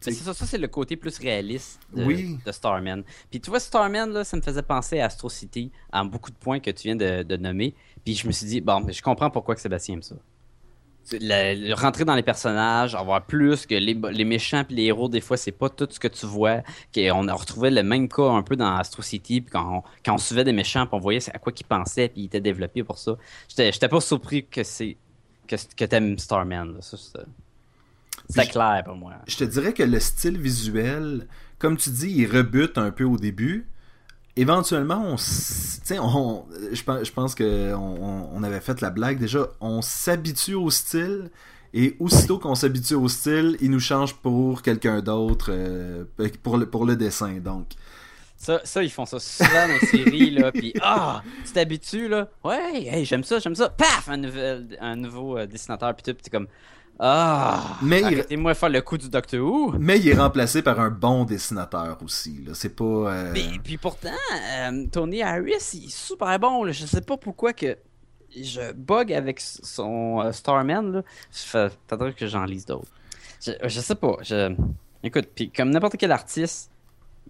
[SPEAKER 1] C'est ça, ça c'est le côté plus réaliste de,
[SPEAKER 2] Oui.
[SPEAKER 1] de Starman. Puis tu vois, Starman, là, ça me faisait penser à Astro City, en beaucoup de points que tu viens de, de nommer. Puis je me suis dit, bon, mais je comprends pourquoi que Sébastien aime ça. C'est le- le- rentrer dans les personnages, avoir plus que les, les méchants puis les héros, des fois, c'est pas tout ce que tu vois. qu'on a retrouvé le même cas un peu dans Astro City, puis quand on, quand on suivait des méchants, puis on voyait à quoi qu'ils pensaient, puis ils étaient développés pour ça. J'étais j'étais pas surpris que c'est que, que t'aimes Starman. là. Ça, c'est- C'était
[SPEAKER 2] je-
[SPEAKER 1] clair pour moi.
[SPEAKER 2] Je te dirais que le style visuel, comme tu dis, il rebute un peu au début. Éventuellement, on, on, je, pense- je pense que on, on avait fait la blague déjà. On s'habitue au style et aussitôt qu'on s'habitue au style, il nous change pour quelqu'un d'autre euh, pour le pour le dessin. Donc,
[SPEAKER 1] Ça, ça, ils font ça souvent dans les séries, là, pis ah, tu t'habitues, là, ouais, hey, j'aime ça, j'aime ça, paf, un, nouvel, un nouveau euh, dessinateur, pis tout, t'es comme, ah,
[SPEAKER 2] Mais il-
[SPEAKER 1] arrêtez-moi de faire le coup du Doctor Who.
[SPEAKER 2] mais il est remplacé par un bon dessinateur aussi. Là, c'est pas. euh,
[SPEAKER 1] Mais puis pourtant, euh, Tony Harris, il est super bon, là, je sais pas pourquoi que je bug avec son euh, Starman, là, je fais- que j'en lise d'autres. Je, je sais pas, je... Écoute, puis comme n'importe quel artiste,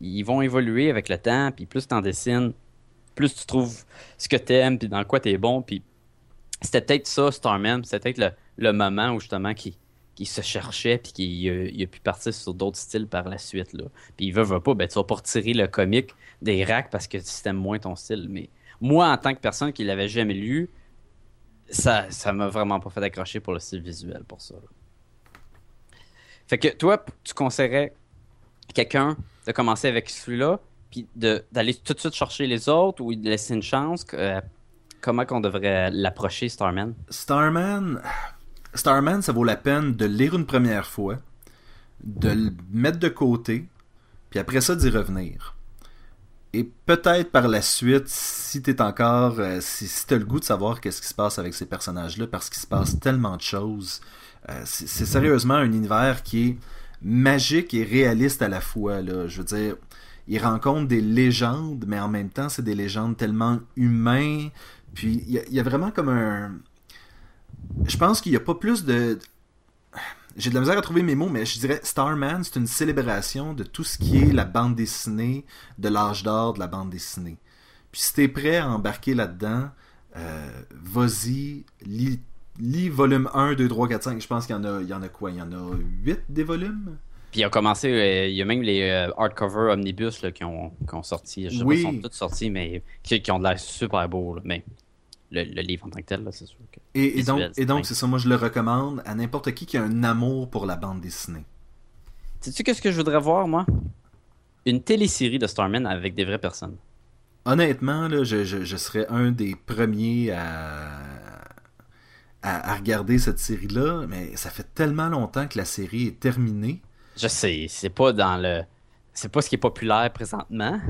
[SPEAKER 1] ils vont évoluer avec le temps, puis plus t'en dessines, plus tu trouves ce que t'aimes, puis dans quoi t'es bon, puis c'était peut-être ça, Starman, c'était peut-être le, le moment où justement qui qui se cherchait puis qu'il a, il a pu partir sur d'autres styles par la suite. Puis il veut, veut pas, ben tu vas pas retirer le comique des racks parce que tu aimes moins ton style. Mais moi, en tant que personne qui l'avait jamais lu, ça ça m'a vraiment pas fait accrocher pour le style visuel pour ça. Fait que toi, tu conseillerais quelqu'un de commencer avec celui-là, puis d'aller tout de suite chercher les autres ou de laisser une chance. euh, comment qu'on devrait l'approcher, Starman?
[SPEAKER 2] Starman, Starman, ça vaut la peine de lire une première fois, de le mettre de côté, puis après ça d'y revenir. Et peut-être par la suite, si t'es encore, euh, si, t'as le goût de savoir qu'est-ce qui se passe avec ces personnages-là, parce qu'il se passe tellement de choses, euh, c'est sérieusement un univers qui est magique et réaliste à la fois. Je veux dire, il rencontre des légendes, mais en même temps, c'est des légendes tellement humaines. Puis il y, a- vraiment comme un. Je pense qu'il n'y a pas plus de. J'ai de la misère à trouver mes mots, mais je dirais Starman, c'est une célébration de tout ce qui est la bande dessinée, de l'âge d'or de la bande dessinée. Puis si t'es prêt à embarquer là-dedans, euh, vas-y, lis, lis volume 1, 2, 3, 4, 5. Je pense qu'il y y en a quoi? Il y en a 8 des volumes?
[SPEAKER 1] Puis il a commencé, euh, il y a même les euh, hardcover omnibus là, qui, ont, qui ont sorti. Je sais
[SPEAKER 2] Oui.
[SPEAKER 1] pas si sont tous sortis, mais qui, qui ont de l'air super beaux. là. Mais le, le livre en tant que tel, c'est sûr que.
[SPEAKER 2] Et, et donc, et c'est ça, moi je le recommande à n'importe qui qui a un amour pour la bande dessinée.
[SPEAKER 1] Sais-tu qu'est-ce que je voudrais voir, moi? Une télésérie de Starman avec des vraies personnes.
[SPEAKER 2] Honnêtement, là, je, je, je serais un des premiers à, à, à regarder cette série-là, mais ça fait tellement longtemps que la série est terminée.
[SPEAKER 1] Je sais, c'est pas dans le. C'est pas ce qui est populaire présentement.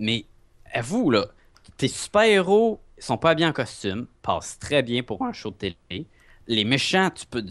[SPEAKER 1] Mais avoue, là, tes super-héros sont pas bien en costume, passent très bien pour un show de télé. Les méchants, tu peux.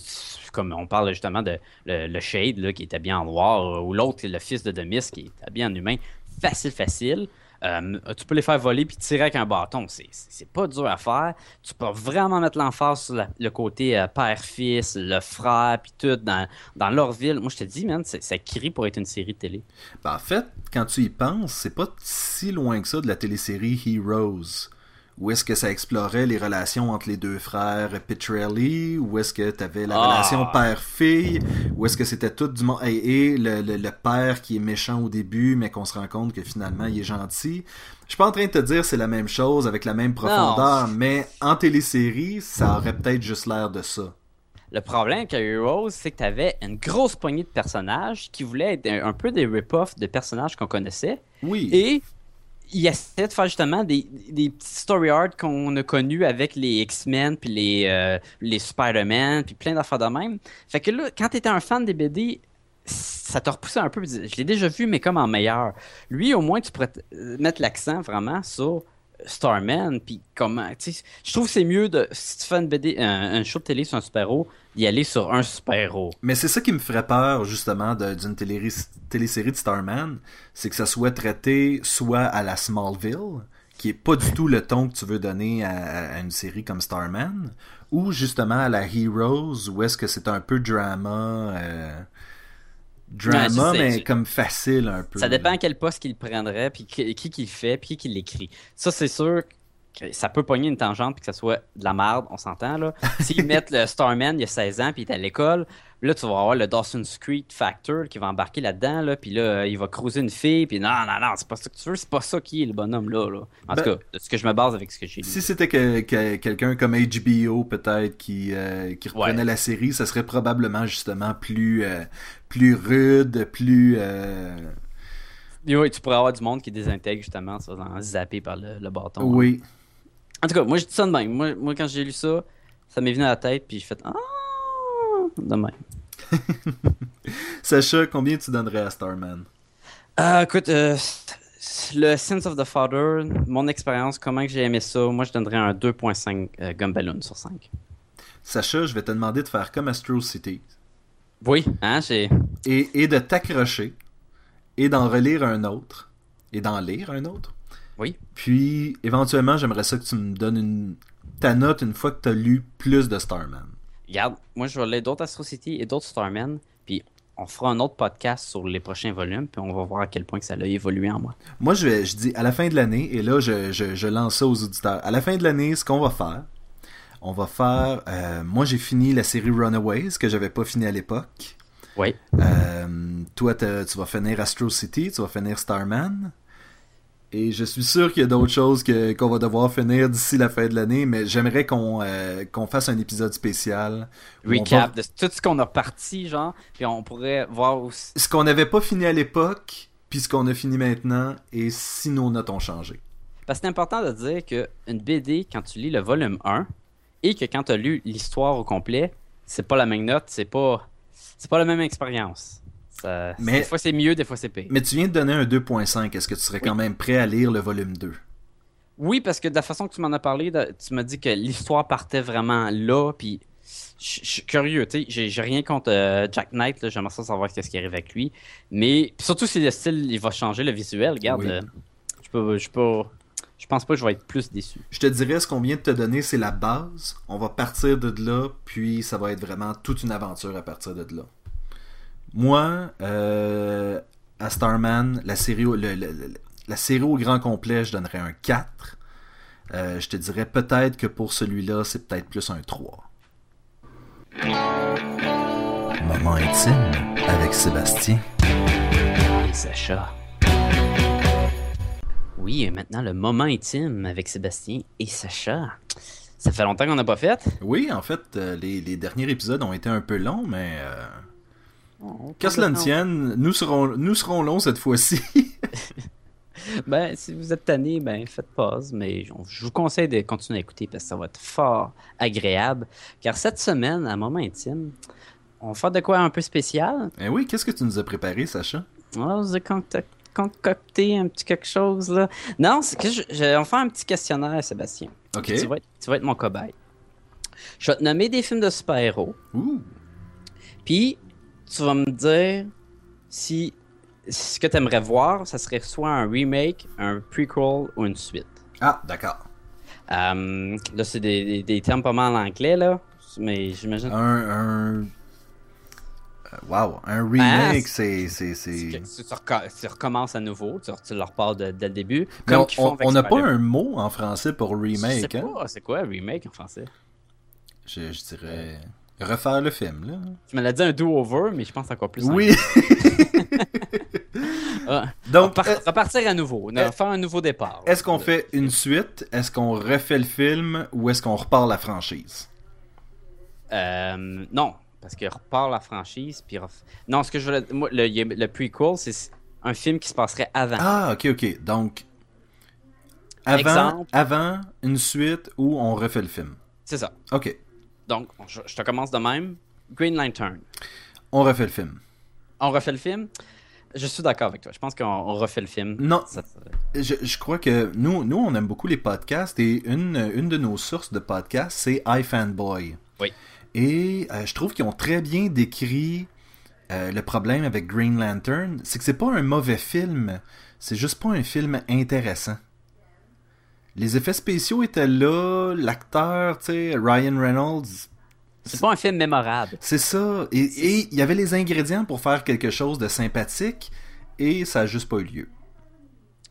[SPEAKER 1] Comme on parle justement de le, Shade, qui est habillé en noir, ou l'autre, le fils de Demis, qui est habillé en humain. Facile, facile. Euh, tu peux les faire voler puis tirer avec un bâton. C'est- pas dur à faire. Tu peux vraiment mettre l'emphase sur le côté euh, père-fils, le frère, puis tout, dans, dans leur ville. Moi, je te dis, man, ça crie pour être une série de télé.
[SPEAKER 2] Ben, en fait, quand tu y penses, c'est pas si loin que ça de la télésérie Heroes. Où est-ce que ça explorait les relations entre les deux frères Petrelli? Où est-ce que tu avais la
[SPEAKER 1] Ah.
[SPEAKER 2] relation père-fille? Où est-ce que c'était tout du monde... Et, et le, le- le père qui est méchant au début, mais qu'on se rend compte que finalement il est gentil. Je suis pas en train de te dire c'est la même chose avec la même profondeur, mais en télésérie, ça aurait peut-être juste l'air de ça.
[SPEAKER 1] Le problème avec Heroes, c'est que tu avais une grosse poignée de personnages qui voulaient être un, un peu des rip-offs de personnages qu'on connaissait.
[SPEAKER 2] Oui.
[SPEAKER 1] Et il essaie de faire justement des, des petits story arcs qu'on a connus avec les X-Men, puis les, euh, les Spider-Man, puis plein d'affaires de même. Fait que là, quand tu étais un fan des BD, ça te repoussait un peu. Je l'ai déjà vu, mais comme en meilleur. Lui, au moins, tu pourrais euh, mettre l'accent vraiment sur Starman, puis comment. Je trouve que c'est mieux de. Si tu fais BD, un, show de télé sur un super-héros, d'y aller sur un super-héros.
[SPEAKER 2] Mais c'est ça qui me ferait peur, justement, d'une télé- télésérie de Starman, c'est que ça soit traité soit à la Smallville, qui est pas du tout le ton que tu veux donner à, à une série comme Starman, ou justement à la Heroes, où est-ce que c'est un peu drama... euh, drama,
[SPEAKER 1] sais,
[SPEAKER 2] mais comme facile un peu.
[SPEAKER 1] Ça dépend à quel poste qu'il prendrait, puis qui, qui qui le fait, puis qui l'écrit. Ça, c'est sûr ça peut pogner une tangente, puis que ça soit de la merde, on s'entend, là. S'ils mettent le Starman, il a 16 ans, puis il est à l'école, là, tu vas avoir le Dawson's Creek Factor qui va embarquer là-dedans, là, puis là, il va cruiser une fille, puis non, non, non, c'est pas ça que tu veux, c'est pas ça qui est le bonhomme, là. là. En
[SPEAKER 2] Ben-
[SPEAKER 1] tout cas, de ce que je me base avec ce que j'ai lu.
[SPEAKER 2] Si c'était que, que- quelqu'un comme HBO peut-être qui, euh, qui reprenait
[SPEAKER 1] Ouais.
[SPEAKER 2] la série, ça serait probablement justement plus, euh, plus rude, plus... euh,
[SPEAKER 1] oui, tu pourrais avoir du monde qui désintègre, justement, ça, en zappé par le, le bâton.
[SPEAKER 2] Oui.
[SPEAKER 1] En tout cas, moi, je dis ça de même. Moi, moi quand j'ai lu ça, ça m'est venu à la tête, puis j'ai fait Ah, de même.
[SPEAKER 2] Sacha, combien tu donnerais à Starman?
[SPEAKER 1] Ah, écoute, euh, le Sins of the Father, mon expérience, comment j'ai aimé ça, moi, je donnerais un 2.5 euh, Gumballoon sur 5.
[SPEAKER 2] Sacha, je vais te demander de faire comme Astro City
[SPEAKER 1] Oui, hein, j'ai.
[SPEAKER 2] et, et de t'accrocher et d'en relire un autre et d'en lire un autre.
[SPEAKER 1] Oui.
[SPEAKER 2] Puis, éventuellement, j'aimerais ça que tu me donnes une, ta note une fois que tu as lu plus de Starman.
[SPEAKER 1] Regarde, moi, je vais lire d'autres Astro City et d'autres Starman, puis on fera un autre podcast sur les prochains volumes, puis on va voir à quel point que ça a évolué en moi.
[SPEAKER 2] Moi, je, vais, je dis à la fin de l'année, et là, je, je, je lance ça aux auditeurs. À la fin de l'année, ce qu'on va faire, on va faire. euh, moi, j'ai fini la série Runaways, que j'avais pas fini à l'époque.
[SPEAKER 1] Oui.
[SPEAKER 2] Euh, toi, tu vas finir Astro City, tu vas finir Starman. Et je suis sûr qu'il y a d'autres choses que- qu'on va devoir finir d'ici la fin de l'année, mais j'aimerais qu'on euh, qu'on fasse un épisode spécial.
[SPEAKER 1] Recap
[SPEAKER 2] va-
[SPEAKER 1] de tout ce qu'on a reparti, genre, puis on pourrait voir aussi.
[SPEAKER 2] Ce qu'on n'avait pas fini à l'époque, puis ce qu'on a fini maintenant, et si nos notes ont changé.
[SPEAKER 1] Parce que c'est important de dire qu'une BD, quand tu lis le volume 1, et que quand tu as lu l'histoire au complet, c'est pas la même note, c'est pas. C'est pas la même expérience. Ça-
[SPEAKER 2] Mais-
[SPEAKER 1] Des fois c'est mieux, des fois c'est pire.
[SPEAKER 2] Mais tu viens de donner un 2.5. Est-ce que tu serais
[SPEAKER 1] Oui.
[SPEAKER 2] quand même prêt à lire le volume 2
[SPEAKER 1] Oui, parce que de la façon que tu m'en as parlé, tu m'as dit que l'histoire partait vraiment là, puis je suis curieux, tu sais, j'ai rien contre euh, Jack Knight, j'aimerais ça savoir qu'est-ce qui arrive avec lui, mais surtout si le style, il va changer, le visuel, regarde,
[SPEAKER 2] Oui.
[SPEAKER 1] euh, je peux, je peux, je pense pas que je vais être plus déçu.
[SPEAKER 2] Je te dirais, ce qu'on vient de te donner, c'est la base. On va partir de là, puis ça va être vraiment toute une aventure à partir de là. Moi, euh, à Starman, la série, au- le- le- le- la série au grand complet, je donnerais un 4. Euh, je te dirais peut-être que pour celui-là, c'est peut-être plus un 3. Moment intime avec Sébastien.
[SPEAKER 1] Et Sacha. Oui, et maintenant le moment intime avec Sébastien et Sacha. Ça fait longtemps qu'on n'a pas fait.
[SPEAKER 2] Oui, en fait, euh, les, les derniers épisodes ont été un peu longs, mais euh, qu'à cela ne tienne, nous serons, nous serons longs cette fois-ci.
[SPEAKER 1] Ben, si vous êtes tanné, ben faites pause, mais je vous conseille de continuer à écouter parce que ça va être fort agréable. Car cette semaine, à moment intime, on va faire de quoi un peu spécial?
[SPEAKER 2] Eh oui, qu'est-ce que tu nous as préparé, Sacha?
[SPEAKER 1] On vous a concocté un petit quelque chose là. Non, c'est que je, je- on va faire un petit questionnaire, Sébastien.
[SPEAKER 2] Ok.
[SPEAKER 1] Tu, vas être, tu vas être mon cobaye. Je vais te nommer des films de super-héros.
[SPEAKER 2] Ouh.
[SPEAKER 1] Puis, tu vas me dire si ce que tu aimerais voir, ça serait soit un remake, un prequel ou une suite.
[SPEAKER 2] Ah, d'accord.
[SPEAKER 1] Euh, là, c'est des, des- des termes pas mal en anglais, là. Mais j'imagine
[SPEAKER 2] Un, un... euh, Wow, un remake,
[SPEAKER 1] Ah,
[SPEAKER 2] c'est...
[SPEAKER 1] tu, recommences à nouveau, tu, tu leur parles de- dès le début.
[SPEAKER 2] Mais
[SPEAKER 1] Comme
[SPEAKER 2] on- n'a pas un mot en français pour
[SPEAKER 1] Je sais
[SPEAKER 2] remake, hein?
[SPEAKER 1] pas, c'est quoi remake en français?
[SPEAKER 2] Je, je dirais... Refaire le film, là.
[SPEAKER 1] Tu me l'as dit un do-over, mais je pense encore plus.
[SPEAKER 2] Oui.
[SPEAKER 1] Ah,
[SPEAKER 2] Donc,
[SPEAKER 1] repartir à nouveau, faire un nouveau départ.
[SPEAKER 2] est-ce qu'on fait une suite? Est-ce qu'on refait le film? Ou est-ce qu'on repart la franchise?
[SPEAKER 1] Euh, non, parce que repart la franchise, puis ref- Non, ce que je voulais... Moi, le, le prequel, c'est un film qui se passerait avant.
[SPEAKER 2] Ah, ok, ok. Donc, avant,
[SPEAKER 1] Exemple.
[SPEAKER 2] avant une suite où on refait le film.
[SPEAKER 1] C'est ça.
[SPEAKER 2] Ok.
[SPEAKER 1] Donc, je, je te commence de même. Green Lantern.
[SPEAKER 2] On refait le film.
[SPEAKER 1] On refait le film? Je suis d'accord avec toi. Je pense qu'on on refait le film.
[SPEAKER 2] Non.
[SPEAKER 1] Ça-
[SPEAKER 2] Je, je crois que nous, nous, on aime beaucoup les podcasts et une, une de nos sources de podcasts, c'est iFanboy.
[SPEAKER 1] Oui.
[SPEAKER 2] Et euh, je trouve qu'ils ont très bien décrit euh, le problème avec Green Lantern. C'est que c'est pas un mauvais film, c'est juste pas un film intéressant. Les effets spéciaux étaient là, l'acteur, tu sais, Ryan Reynolds,
[SPEAKER 1] C'est pas un film mémorable.
[SPEAKER 2] c'est ça. Et il y avait les ingrédients pour faire quelque chose de sympathique et ça a juste pas eu lieu.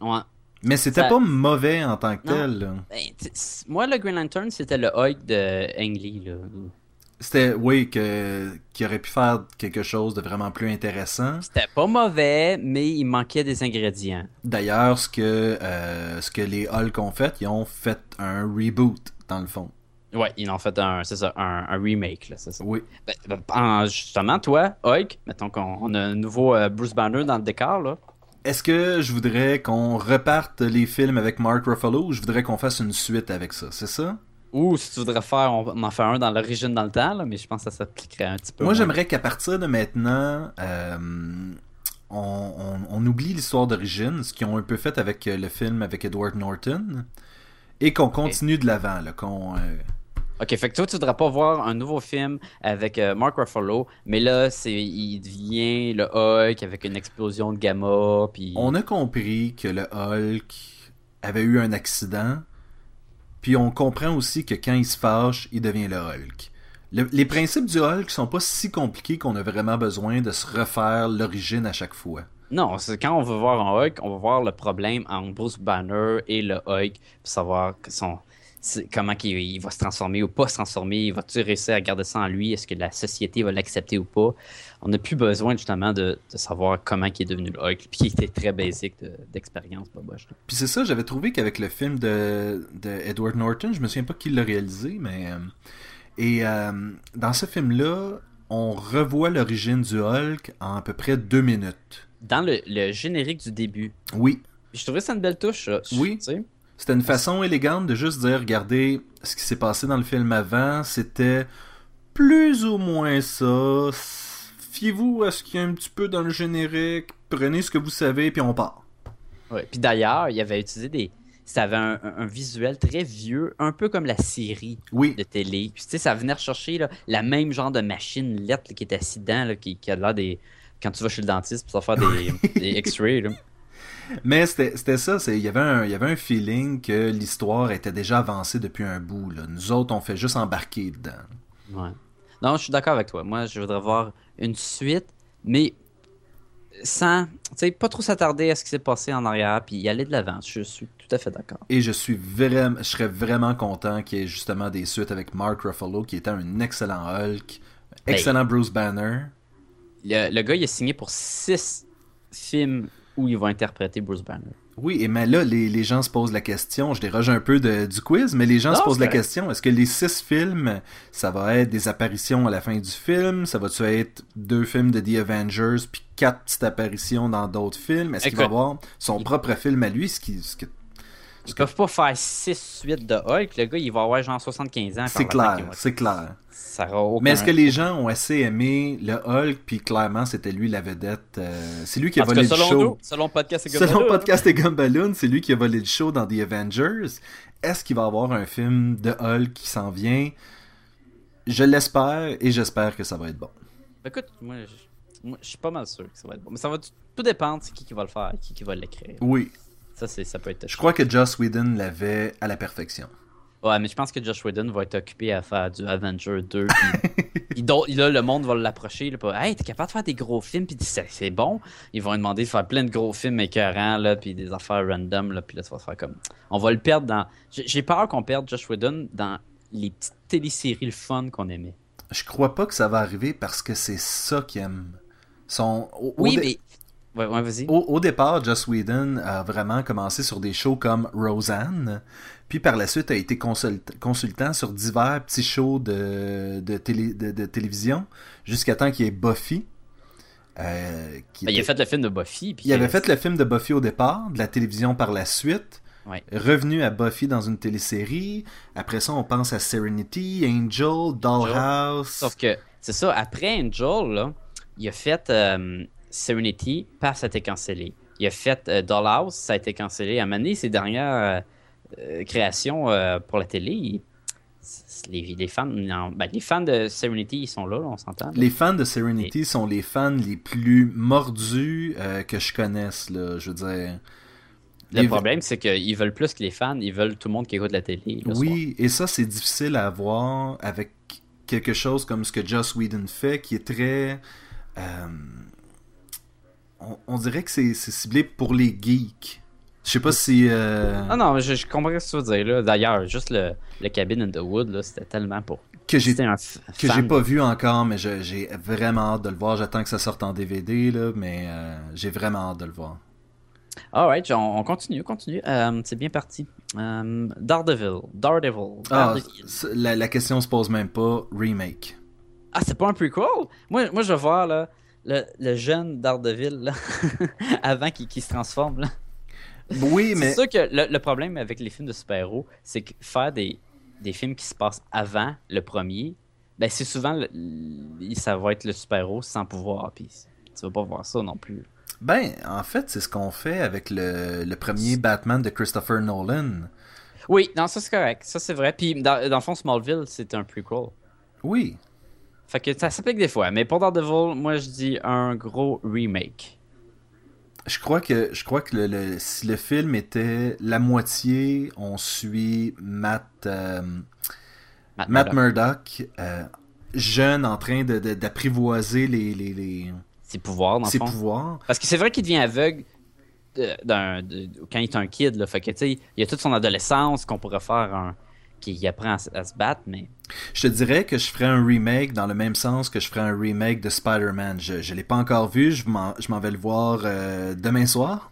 [SPEAKER 1] Ouais.
[SPEAKER 2] Mais c'était
[SPEAKER 1] Ça-
[SPEAKER 2] pas mauvais en tant que
[SPEAKER 1] Non.
[SPEAKER 2] tel. là.
[SPEAKER 1] Ben, moi, le Green Lantern, c'était le Hulk de Ang Lee. Là.
[SPEAKER 2] C'était, oui, que, qu'il aurait pu faire quelque chose de vraiment plus intéressant.
[SPEAKER 1] C'était pas mauvais, mais il manquait des ingrédients.
[SPEAKER 2] D'ailleurs, ce que, euh, ce que les Hulk ont fait, ils ont fait un reboot, dans le fond.
[SPEAKER 1] Ouais, ils ont fait un, c'est ça, un, un remake, là, c'est ça.
[SPEAKER 2] Oui.
[SPEAKER 1] Ben, ben, en- justement, toi, Hulk, mettons qu'on on a un nouveau euh, Bruce Banner dans le décor, là.
[SPEAKER 2] Est-ce que je voudrais qu'on reparte les films avec Mark Ruffalo ou je voudrais qu'on fasse une suite avec ça? C'est ça?
[SPEAKER 1] Ou si tu voudrais faire, on, en fait un dans l'origine dans le temps, là, mais je pense que ça s'appliquerait un petit peu.
[SPEAKER 2] Moi, j'aimerais qu'à partir de maintenant, euh, on, on- on oublie l'histoire d'origine, ce qu'ils ont un peu fait avec euh, le film avec Edward Norton, et qu'on continue de l'avant, là, qu'on... euh,
[SPEAKER 1] Ok, fait que toi, tu voudrais pas voir un nouveau film avec euh, Mark Ruffalo, mais là, c'est il devient le Hulk avec une explosion de gamma, puis...
[SPEAKER 2] On a compris que le Hulk avait eu un accident, puis on comprend aussi que quand il se fâche, il devient le Hulk. Le- les principes du Hulk sont pas si compliqués qu'on a vraiment besoin de se refaire l'origine à chaque fois.
[SPEAKER 1] Non, c'est quand on veut voir un Hulk, on va voir le problème entre Bruce Banner et le Hulk, pour savoir que son, comment il va se transformer ou pas se transformer, il va-tu réussir à garder ça en lui, est-ce que la société va l'accepter ou pas? On n'a plus besoin justement de, de savoir comment il est devenu le Hulk, puis il était très basic de- d'expérience, pas boche.
[SPEAKER 2] Puis c'est ça, j'avais trouvé qu'avec le film de, de Edward Norton, je me souviens pas qui l'a réalisé, mais... euh, et euh, dans ce film-là, on revoit l'origine du Hulk en à peu près deux minutes.
[SPEAKER 1] Dans le, le générique du début,
[SPEAKER 2] Oui,
[SPEAKER 1] je trouvais ça une belle touche, ça.
[SPEAKER 2] Oui.
[SPEAKER 1] Tu sais.
[SPEAKER 2] C'était une façon élégante de juste dire, regardez, ce qui s'est passé dans le film avant, c'était plus ou moins ça. Fiez-vous à ce qu'il y a un petit peu dans le générique, prenez ce que vous savez, puis on part.
[SPEAKER 1] Ouais. Puis d'ailleurs, il avait utilisé des. Ça avait un, visuel très vieux, un peu comme la série
[SPEAKER 2] Oui,
[SPEAKER 1] de télé. Puis tu sais, ça venait rechercher là, la même genre de machine lettre là, qui est assis dedans, là, qui, qui a l'air des. Quand tu vas chez le dentiste pour faire des, des X-rays.
[SPEAKER 2] Mais c'était ça, il y, avait un, il y avait un feeling que l'histoire était déjà avancée depuis un bout. Là. Nous autres, on fait juste embarquer dedans.
[SPEAKER 1] Ouais. Non, je suis d'accord avec toi. Moi, je voudrais voir une suite, mais sans, tu sais, pas trop s'attarder à ce qui s'est passé en arrière, puis y aller de l'avant. Je suis tout à fait d'accord.
[SPEAKER 2] Et je suis vraiment, je serais vraiment content qu'il y ait justement des suites avec Mark Ruffalo, qui était un excellent Hulk, excellent Bruce Banner.
[SPEAKER 1] Le, le, gars, il a signé pour six films où il va interpréter Bruce Banner.
[SPEAKER 2] Oui, et mais là, les, les, gens se posent la question, je déroge un peu de, du quiz, mais les gens se posent la question, est-ce que les six films, ça va être des apparitions à la fin du film, ça va-tu être deux films de The Avengers, puis quatre petites apparitions dans d'autres films, est-ce qu'il va avoir son propre film à lui, ce qui... Ce que...
[SPEAKER 1] Ils peuvent pas faire six suites de Hulk, le gars, il va avoir genre 75 ans.
[SPEAKER 2] C'est clair, c'est clair.
[SPEAKER 1] Ça aucun...
[SPEAKER 2] Mais est-ce que les gens ont assez aimé le Hulk, puis clairement, c'était lui la vedette euh, C'est lui qui a volé
[SPEAKER 1] le
[SPEAKER 2] show.
[SPEAKER 1] Nous, selon Podcast et Gumballoon.
[SPEAKER 2] Selon Podcast et Gumballoon, c'est lui qui a volé le show dans The Avengers. Est-ce qu'il va y avoir un film de Hulk qui s'en vient? Je l'espère, et j'espère que ça va être bon.
[SPEAKER 1] Écoute, moi je, moi, je suis pas mal sûr que ça va être bon. Mais ça va tout dépendre de qui qui va le faire, qui qui va l'écrire.
[SPEAKER 2] Oui.
[SPEAKER 1] Ça, ça peut être.
[SPEAKER 2] Je crois que Joss Whedon l'avait à la perfection.
[SPEAKER 1] Ouais, mais je pense que Josh Whedon va être occupé à faire du Avenger 2. Puis, là, le monde va l'approcher. Hey, t'es capable de faire des gros films, puis c'est bon. Ils vont lui demander de faire plein de gros films écœurants, là, puis des affaires random. Là, puis là, ça va se faire comme. On va le perdre dans. J'ai peur qu'on perde Josh Whedon dans les petites téléséries le fun qu'on aimait.
[SPEAKER 2] Je crois pas que ça va arriver parce que c'est ça qu'il aime. Son...
[SPEAKER 1] oui, mais Ouais, ouais, vas-y.
[SPEAKER 2] Au, au, départ, Joss Whedon a vraiment commencé sur des shows comme Roseanne, puis par la suite a été consult consultant sur divers petits shows de, de, télé, de, de télévision, jusqu'à temps qu'il y ait Buffy.
[SPEAKER 1] Euh, qui ben, était... Il a fait le film de Buffy.
[SPEAKER 2] Puis il avait fait le film de Buffy au départ, de la télévision par la suite.
[SPEAKER 1] Ouais.
[SPEAKER 2] Revenu à Buffy dans une télésérie. Après ça, on pense à Serenity, Angel, Dollhouse.
[SPEAKER 1] Sauf que, c'est ça, après Angel, là, il a fait... Euh Serenity, ça a été cancellé. Il a fait euh, Dollhouse, ça a été cancellé. À Mané, ses dernières euh, créations euh, pour la télé, les, les, fans, ben, les fans de Serenity, ils sont là, on s'entend.
[SPEAKER 2] Les fans de Serenity sont les fans les plus mordus que je connaisse, là, je veux dire.
[SPEAKER 1] Le problème, c'est qu'ils veulent plus que les fans, ils veulent tout le monde qui écoute la télé.
[SPEAKER 2] oui, et ça, c'est difficile à avoir avec quelque chose comme ce que Joss Whedon fait, qui est très on, dirait que c'est ciblé pour les geeks. Je sais pas si. Euh...
[SPEAKER 1] Ah non, je, je, comprends ce que tu veux dire. D'ailleurs, juste le, le Cabin in the Wood, c'était tellement pour.
[SPEAKER 2] Que j'ai que j'ai pas vu encore, mais j'ai vraiment hâte de le voir. J'attends que ça sorte en DVD, là, mais euh, j'ai vraiment hâte de le voir.
[SPEAKER 1] Alright, on, on continue, on continue. Euh, c'est bien parti. Euh, Daredevil. Daredevil.
[SPEAKER 2] Ah, la, la, question se pose même pas. Remake.
[SPEAKER 1] Ah, c'est pas un prequel? Moi, moi, je vais voir, là le, le jeune d'Ardeville, avant qu'il se transforme. Là.
[SPEAKER 2] Oui, mais.
[SPEAKER 1] C'est sûr que le, problème avec les films de super-héros, c'est que faire des, des films qui se passent avant le premier, ben c'est souvent le, ça va être le super-héros sans pouvoir, puis tu vas pas voir ça non plus.
[SPEAKER 2] Ben, en fait, c'est ce qu'on fait avec le, le, premier Batman de Christopher Nolan.
[SPEAKER 1] Oui, non, ça c'est correct, ça c'est vrai. Puis dans, dans le fond, Smallville, c'est un prequel.
[SPEAKER 2] Oui,
[SPEAKER 1] fait que ça s'applique des fois. Mais pour Daredevil, moi je dis un gros remake.
[SPEAKER 2] Je crois que je crois que le, si le film était la moitié, on suit Matt euh, Matt, Matt, Murdock, euh, jeune en train d'apprivoiser de, les, les, les,
[SPEAKER 1] ses pouvoirs dans
[SPEAKER 2] ses
[SPEAKER 1] fond.
[SPEAKER 2] pouvoirs.
[SPEAKER 1] Parce que c'est vrai qu'il devient aveugle de, quand il est un kid là. Fait que il y a toute son adolescence qu'on pourrait faire un qui apprend à, se battre, mais.
[SPEAKER 2] Je te dirais que je ferais un remake dans le même sens que je ferais un remake de Spider-Man. Je ne l'ai pas encore vu, je m'en vais le voir euh, demain soir.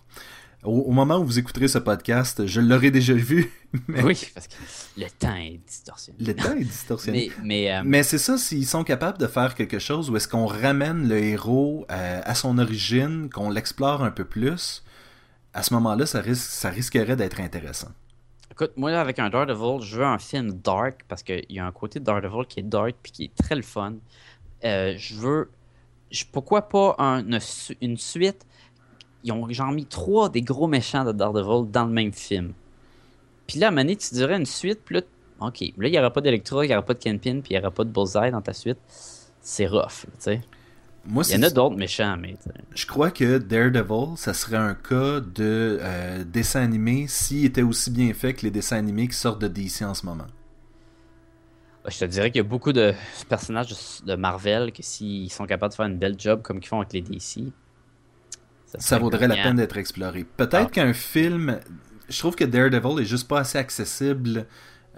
[SPEAKER 2] Au, moment où vous écouterez ce podcast, je l'aurai déjà vu.
[SPEAKER 1] Mais... Oui, parce que le temps est distorsionné.
[SPEAKER 2] Le temps est distorsionné.
[SPEAKER 1] mais mais, euh...
[SPEAKER 2] mais c'est ça, s'ils sont capables de faire quelque chose où est-ce qu'on ramène le héros euh, à son origine, qu'on l'explore un peu plus, à ce moment-là, ça, risque, ça risquerait d'être intéressant.
[SPEAKER 1] Écoute, moi, là, avec un Daredevil, je veux un film dark parce qu'il y a un côté de Daredevil qui est dark puis qui est très le fun. Euh, je veux. pourquoi pas une suite? Ils ont mis trois des gros méchants de Daredevil dans le même film. Puis là, à tu dirais une suite, puis là, ok, là, il n'y aura pas d'Electra, il n'y aura pas de Kenpin, puis il n'y aura pas de Bullseye dans ta suite. C'est rough, tu sais.
[SPEAKER 2] Moi,
[SPEAKER 1] Il y en a d'autres méchants, mais.
[SPEAKER 2] Je crois que Daredevil, ça serait un cas de euh, dessin animé s'il était aussi bien fait que les dessins animés qui sortent de DC en ce moment.
[SPEAKER 1] Je te dirais qu'il y a beaucoup de personnages de Marvel que s'ils sont capables de faire une belle job comme ils font avec les DC,
[SPEAKER 2] ça, vaudrait la peine d'être exploré. Peut-être ah. qu'un film, je trouve que Daredevil est juste pas assez accessible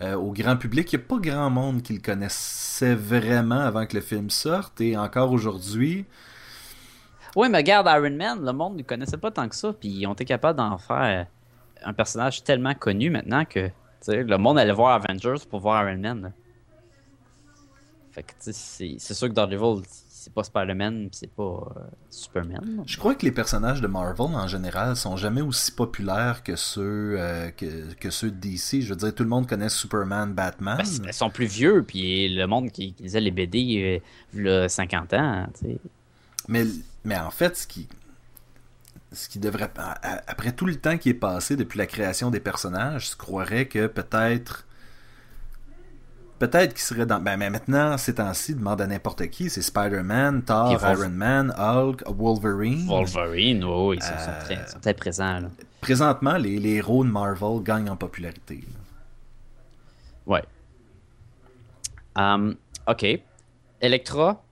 [SPEAKER 2] euh, au grand public. Il n'y a pas grand monde qui le connaissait vraiment avant que le film sorte, et encore aujourd'hui.
[SPEAKER 1] Oui, mais regarde Iron Man, le monde ne connaissait pas tant que ça, puis ils ont été capables d'en faire un personnage tellement connu maintenant que le monde allait voir Avengers pour voir Iron Man. Fait que c'est sûr que Daredevil, c'est pas Spider-Man, c'est pas euh, Superman.
[SPEAKER 2] Je crois que les personnages de Marvel en général sont jamais aussi populaires que ceux euh, que, ceux de DC. Je veux dire, tout le monde connaît Superman, Batman.
[SPEAKER 1] Ben, ils sont plus vieux, puis le monde qui, lisait les BD il y a 50 ans.
[SPEAKER 2] Mais, mais en fait, ce qui, ce qui devrait. Après tout le temps qui est passé depuis la création des personnages, je croirais que peut-être. Peut-être qu'il serait dans. Ben, mais maintenant, ces temps-ci, demande à n'importe qui. C'est Spider-Man, Thor, Iron Man, Hulk, Wolverine.
[SPEAKER 1] Wolverine, oui, ils sont, très, présents.
[SPEAKER 2] Présentement, les, les, héros de Marvel gagnent en popularité.
[SPEAKER 1] Ouais. Um, ok. Electra?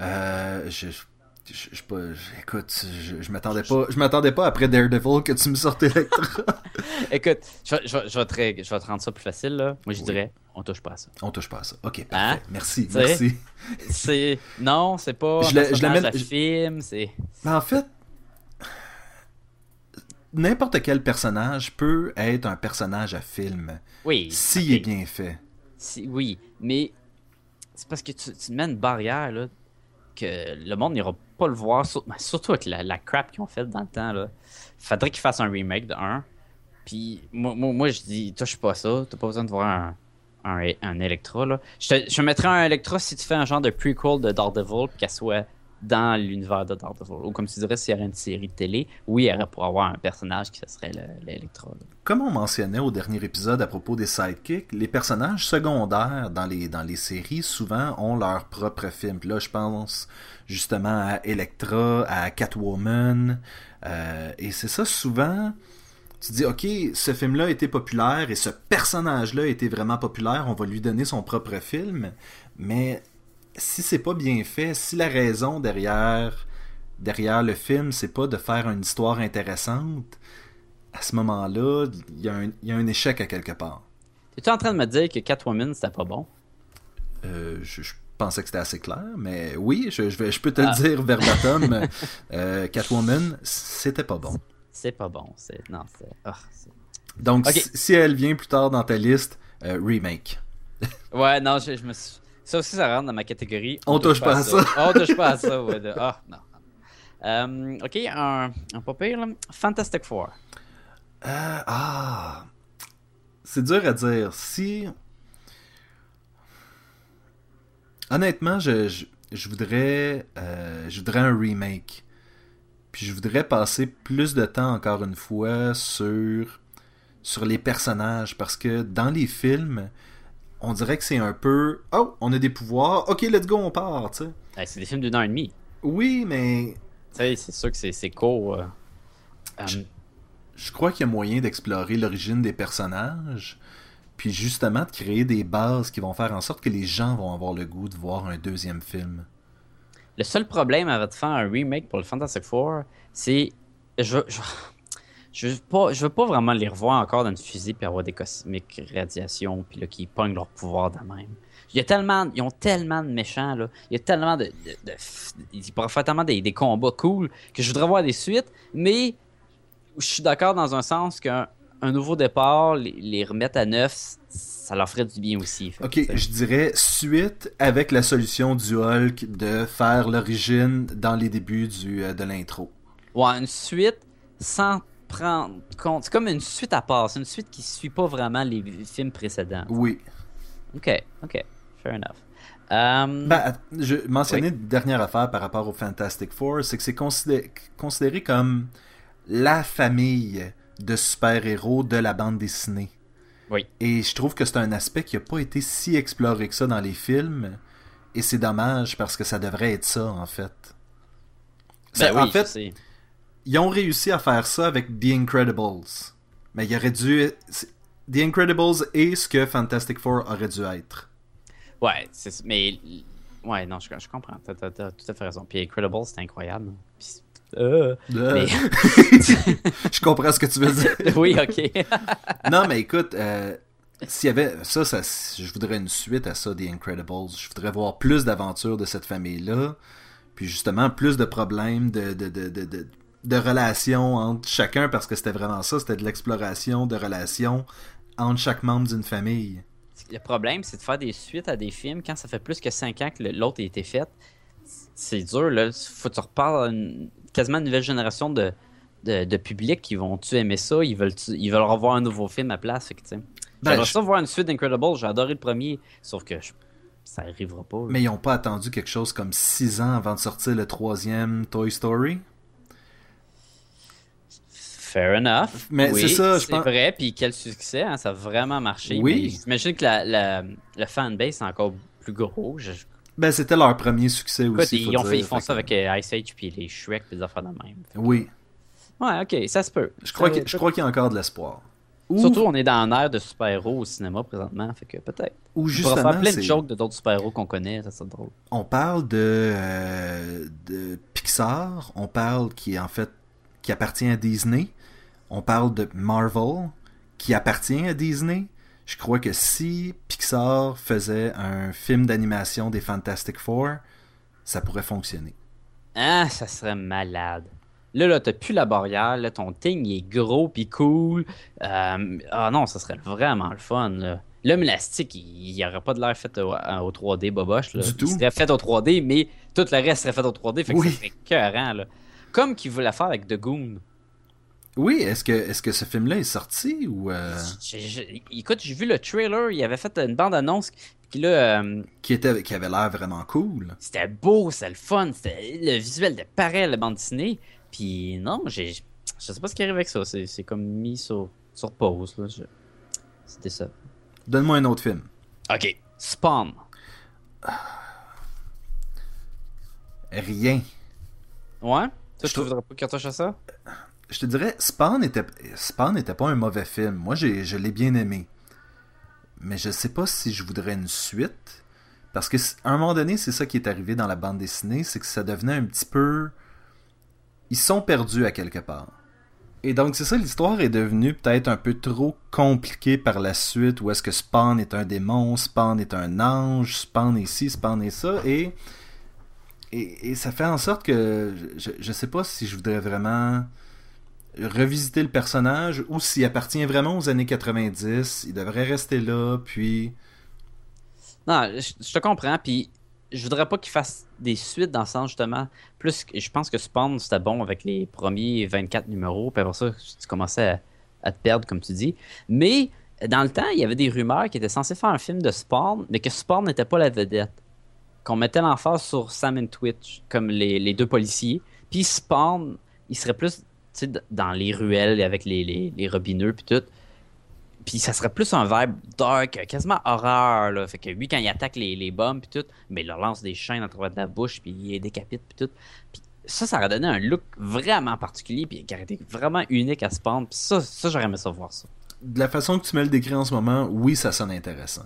[SPEAKER 2] Euh, je, je, je, écoute, je, je m'attendais pas, je m'attendais pas après Daredevil que tu me sortes Electra.
[SPEAKER 1] écoute, je, je, vais te, je vais te rendre ça plus facile là. Moi, je dirais, on touche pas à ça.
[SPEAKER 2] On touche pas à ça. Ok, parfait. Hein? Merci, merci.
[SPEAKER 1] C'est non, c'est pas. Je, l'amène. film, c'est.
[SPEAKER 2] En fait, n'importe quel personnage peut être un personnage à film.
[SPEAKER 1] Oui.
[SPEAKER 2] S'il est bien fait.
[SPEAKER 1] Si, oui, mais c'est parce que tu, tu mets une barrière là que le monde n'ira pas le voir, ben, surtout avec la, crap qu'ils ont fait dans le temps. Là. Faudrait qu'ils fassent un remake de 1. Puis moi, moi, je dis, touche pas ça, t'as pas besoin de voir un, un, un Electra. Là. Je, te, je mettrais un Electra si tu fais un genre de prequel de Daredevil, qu'elle soit dans l'univers de Daredevil. Ou comme tu dirais, s'il y avait une série de télé, oui, il y avoir un personnage qui serait l'Electra.
[SPEAKER 2] Comme on mentionnait au dernier épisode à propos des sidekicks, les personnages secondaires dans les, dans les séries souvent ont leur propre film. là, je pense justement à Electra, à Catwoman. Euh, et c'est ça, souvent, tu dis, ok, ce film-là été populaire et ce personnage-là été vraiment populaire, on va lui donner son propre film. Mais si c'est pas bien fait, si la raison derrière, derrière le film, c'est pas de faire une histoire intéressante, à ce moment-là, il y, a un échec à quelque part.
[SPEAKER 1] Es-tu en train de me dire que Catwoman, c'était pas bon?
[SPEAKER 2] Euh, je, pensais que c'était assez clair, mais oui, je, je, peux te le ah. dire verbatim. euh, Catwoman, c'était pas bon.
[SPEAKER 1] C'est pas bon. C'est... Non, c'est... Ah,
[SPEAKER 2] Donc, si, elle vient plus tard dans ta liste, euh, remake.
[SPEAKER 1] ouais, non, je, me suis... Ça aussi, ça rentre dans ma catégorie.
[SPEAKER 2] On, touche, pas à ça.
[SPEAKER 1] On touche pas à ça, ouais. Ah, non. Euh, ok, un, un pas pire, là. Fantastic Four.
[SPEAKER 2] Euh, ah. C'est dur à dire. Si. Honnêtement, je, je, voudrais. Euh, je voudrais un remake. Puis je voudrais passer plus de temps, encore une fois, sur. sur les personnages. Parce que dans les films on dirait que c'est un peu oh on a des pouvoirs. Ok let's go on part tu
[SPEAKER 1] sais. C'est des films d'une heure et demie.
[SPEAKER 2] Oui mais
[SPEAKER 1] tu sais c'est sûr que c'est court euh,
[SPEAKER 2] je, je, crois qu'il y a moyen d'explorer l'origine des personnages puis justement de créer des bases qui vont faire en sorte que les gens vont avoir le goût de voir un deuxième film.
[SPEAKER 1] Le seul problème avec de faire un remake pour le Fantastic Four c'est je, je je veux pas, je veux pas vraiment les revoir encore dans une fusée puis avoir des cosmiques radiations puis là qui pognent leur pouvoir de même. Il y a tellement, ils ont tellement de méchants là. Il y a tellement de, ils pourraient faire tellement des, combats cool que je voudrais voir des suites, mais je suis d'accord dans un sens qu'un un nouveau départ, les, remettre à neuf, ça leur ferait du bien aussi.
[SPEAKER 2] ok, je dirais suite avec la solution du Hulk de faire l'origine dans les débuts du, euh, de l'intro.
[SPEAKER 1] Ouais, une suite sans prendre compte. C'est comme une suite à part. C'est une suite qui suit pas vraiment les films précédents.
[SPEAKER 2] Oui.
[SPEAKER 1] Ok, ok. Fair enough. Um...
[SPEAKER 2] Ben, je mentionnais une dernière affaire par rapport au Fantastic Four, c'est que c'est considéré, considéré comme la famille de super-héros de la bande dessinée.
[SPEAKER 1] Oui.
[SPEAKER 2] Et je trouve que c'est un aspect qui n'a pas été si exploré que ça dans les films. Et c'est dommage parce que ça devrait être ça, en fait.
[SPEAKER 1] Ben oui,
[SPEAKER 2] en fait, ils ont réussi à faire ça avec The Incredibles. Mais il aurait dû. The Incredibles est ce que Fantastic Four aurait dû être.
[SPEAKER 1] Ouais, mais. Ouais, non, je, comprends. T'as, as, tout à fait raison. Puis Incredibles, c'est incroyable. Euh,
[SPEAKER 2] Euh,
[SPEAKER 1] mais-
[SPEAKER 2] je comprends ce que tu veux dire.
[SPEAKER 1] oui, ok.
[SPEAKER 2] Non, mais écoute, euh, s'il y avait ça, ça, je voudrais une suite à ça, The Incredibles. Je voudrais voir plus d'aventures de cette famille-là. Puis justement, plus de problèmes de, de, de, de, de, relations entre chacun, parce que c'était vraiment ça, c'était de l'exploration de relations entre chaque membre d'une famille.
[SPEAKER 1] Le problème, c'est de faire des suites à des films quand ça fait plus que 5 ans que l'autre a été fait. C'est dur, là. Faut que tu reparles à une- quasiment une nouvelle génération de, de, de public qui vont-tu aimer ça? Ils veulent, ils veulent revoir un nouveau film à place.
[SPEAKER 2] Ben,
[SPEAKER 1] J'aimerais
[SPEAKER 2] je-
[SPEAKER 1] ça voir une suite d'Incredible. J'ai adoré le premier. Sauf que je- ça arrivera pas. là.
[SPEAKER 2] Mais ils n'ont pas attendu quelque chose comme 6 ans avant de sortir le troisième Toy Story?
[SPEAKER 1] Fair enough.
[SPEAKER 2] Mais
[SPEAKER 1] Oui,
[SPEAKER 2] c'est ça, je
[SPEAKER 1] c'est
[SPEAKER 2] pense-
[SPEAKER 1] vrai. Puis quel succès, hein, ça a vraiment marché.
[SPEAKER 2] Oui.
[SPEAKER 1] J'imagine que la, la, le fanbase est encore plus gros. Je-
[SPEAKER 2] Ben, c'était leur premier succès
[SPEAKER 1] Écoute,
[SPEAKER 2] aussi.
[SPEAKER 1] ils,
[SPEAKER 2] faut
[SPEAKER 1] ont fait-
[SPEAKER 2] dire.
[SPEAKER 1] ils font
[SPEAKER 2] Fait
[SPEAKER 1] ça
[SPEAKER 2] que-
[SPEAKER 1] avec euh, Ice Age puis les Shrek puis des affaires de même.
[SPEAKER 2] Oui.
[SPEAKER 1] Ouais, ok, ça se peut.
[SPEAKER 2] Je crois qu'il je crois qu'il y a encore de l'espoir. Ou,
[SPEAKER 1] Surtout, on est dans un air de super-héros au cinéma présentement, fait que peut-être.
[SPEAKER 2] ou
[SPEAKER 1] On pourra
[SPEAKER 2] justement,
[SPEAKER 1] faire plein de
[SPEAKER 2] c'est-
[SPEAKER 1] jokes de d'autres super-héros qu'on connaît, ça serait drôle.
[SPEAKER 2] on parle de, euh, de Pixar, on parle qui est en fait qui appartient à Disney, on parle de Marvel qui appartient à Disney. Je crois que si Pixar faisait un film d'animation des Fantastic Four, ça pourrait fonctionner.
[SPEAKER 1] Ah, ça serait malade. Là, là, t'as plus la barrière, là, ton thing il est gros pis cool. Euh, ah non, ça serait vraiment le fun, là. L'homme élastique, il n'y aurait pas de l'air fait au, au 3D boboche. Là.
[SPEAKER 2] Du
[SPEAKER 1] il
[SPEAKER 2] tout.
[SPEAKER 1] serait fait au 3D, mais tout le reste serait fait au 3D, fait que
[SPEAKER 2] Oui.
[SPEAKER 1] ça serait écœurant, là. Comme qu'il voulait faire avec The Goon.
[SPEAKER 2] Oui, est-ce que est-ce que ce film-là est sorti ou euh,
[SPEAKER 1] écoute, j'ai vu le trailer, il avait fait une bande-annonce, puis là, euh,
[SPEAKER 2] qui était qui avait l'air vraiment cool?
[SPEAKER 1] c'était beau, c'était le fun, c'était le visuel de pareil à la bande dessinée. Puis non, j'ai, je sais pas ce qui arrive avec ça, c'est, comme mis sur, sur pause. Là. Je- C'était ça.
[SPEAKER 2] Donne-moi un autre film.
[SPEAKER 1] Ok, Spawn.
[SPEAKER 2] Rien.
[SPEAKER 1] Ouais? Toi,
[SPEAKER 2] Je
[SPEAKER 1] tu
[SPEAKER 2] trouve-
[SPEAKER 1] voudrais pas qu'on touche à ça?
[SPEAKER 2] Je te dirais, Spawn était, Spawn n'était pas un mauvais film. Moi, j'ai, je l'ai bien aimé. Mais je sais pas si je voudrais une suite. Parce que à un moment donné, c'est ça qui est arrivé dans la bande dessinée, c'est que ça devenait un petit peu. Ils sont perdus à quelque part. Et donc, c'est ça, l'histoire est devenue peut-être un peu trop compliquée par la suite, où est-ce que Spawn est un démon, Spawn est un ange, Spawn est ci, Spawn est ça, et, et, et ça fait en sorte que je, je sais pas si je voudrais vraiment revisiter le personnage ou s'il appartient vraiment aux années 90, il devrait rester là, puis...
[SPEAKER 1] Non, je, te comprends, puis je voudrais pas qu'il fasse des suites dans le sens justement. Plus, je pense que Spawn c'était bon avec les premiers 24 numéros, puis après ça, tu commençais à, te perdre, comme tu dis. Mais dans le temps, il y avait des rumeurs qui étaient censés faire un film de Spawn, mais que Spawn n'était pas la vedette. Qu'on mettait l'emphase sur Sam et Twitch, comme les, les deux policiers. Puis Spawn, il serait plus dans les ruelles avec les, les, les robineux, puis tout. Puis ça serait plus un vibe dark, quasiment horreur. Là. Fait que lui, quand il attaque les, les bombes, puis tout, mais il leur lance des chaînes à travers de la bouche, puis il les décapite, puis tout. Puis ça, ça aurait donné un look vraiment particulier, puis qui aurait été vraiment unique à Spawn. Puis ça, ça j'aurais aimé ça voir ça.
[SPEAKER 2] De la façon que tu me le décris en ce moment, oui, ça sonne intéressant.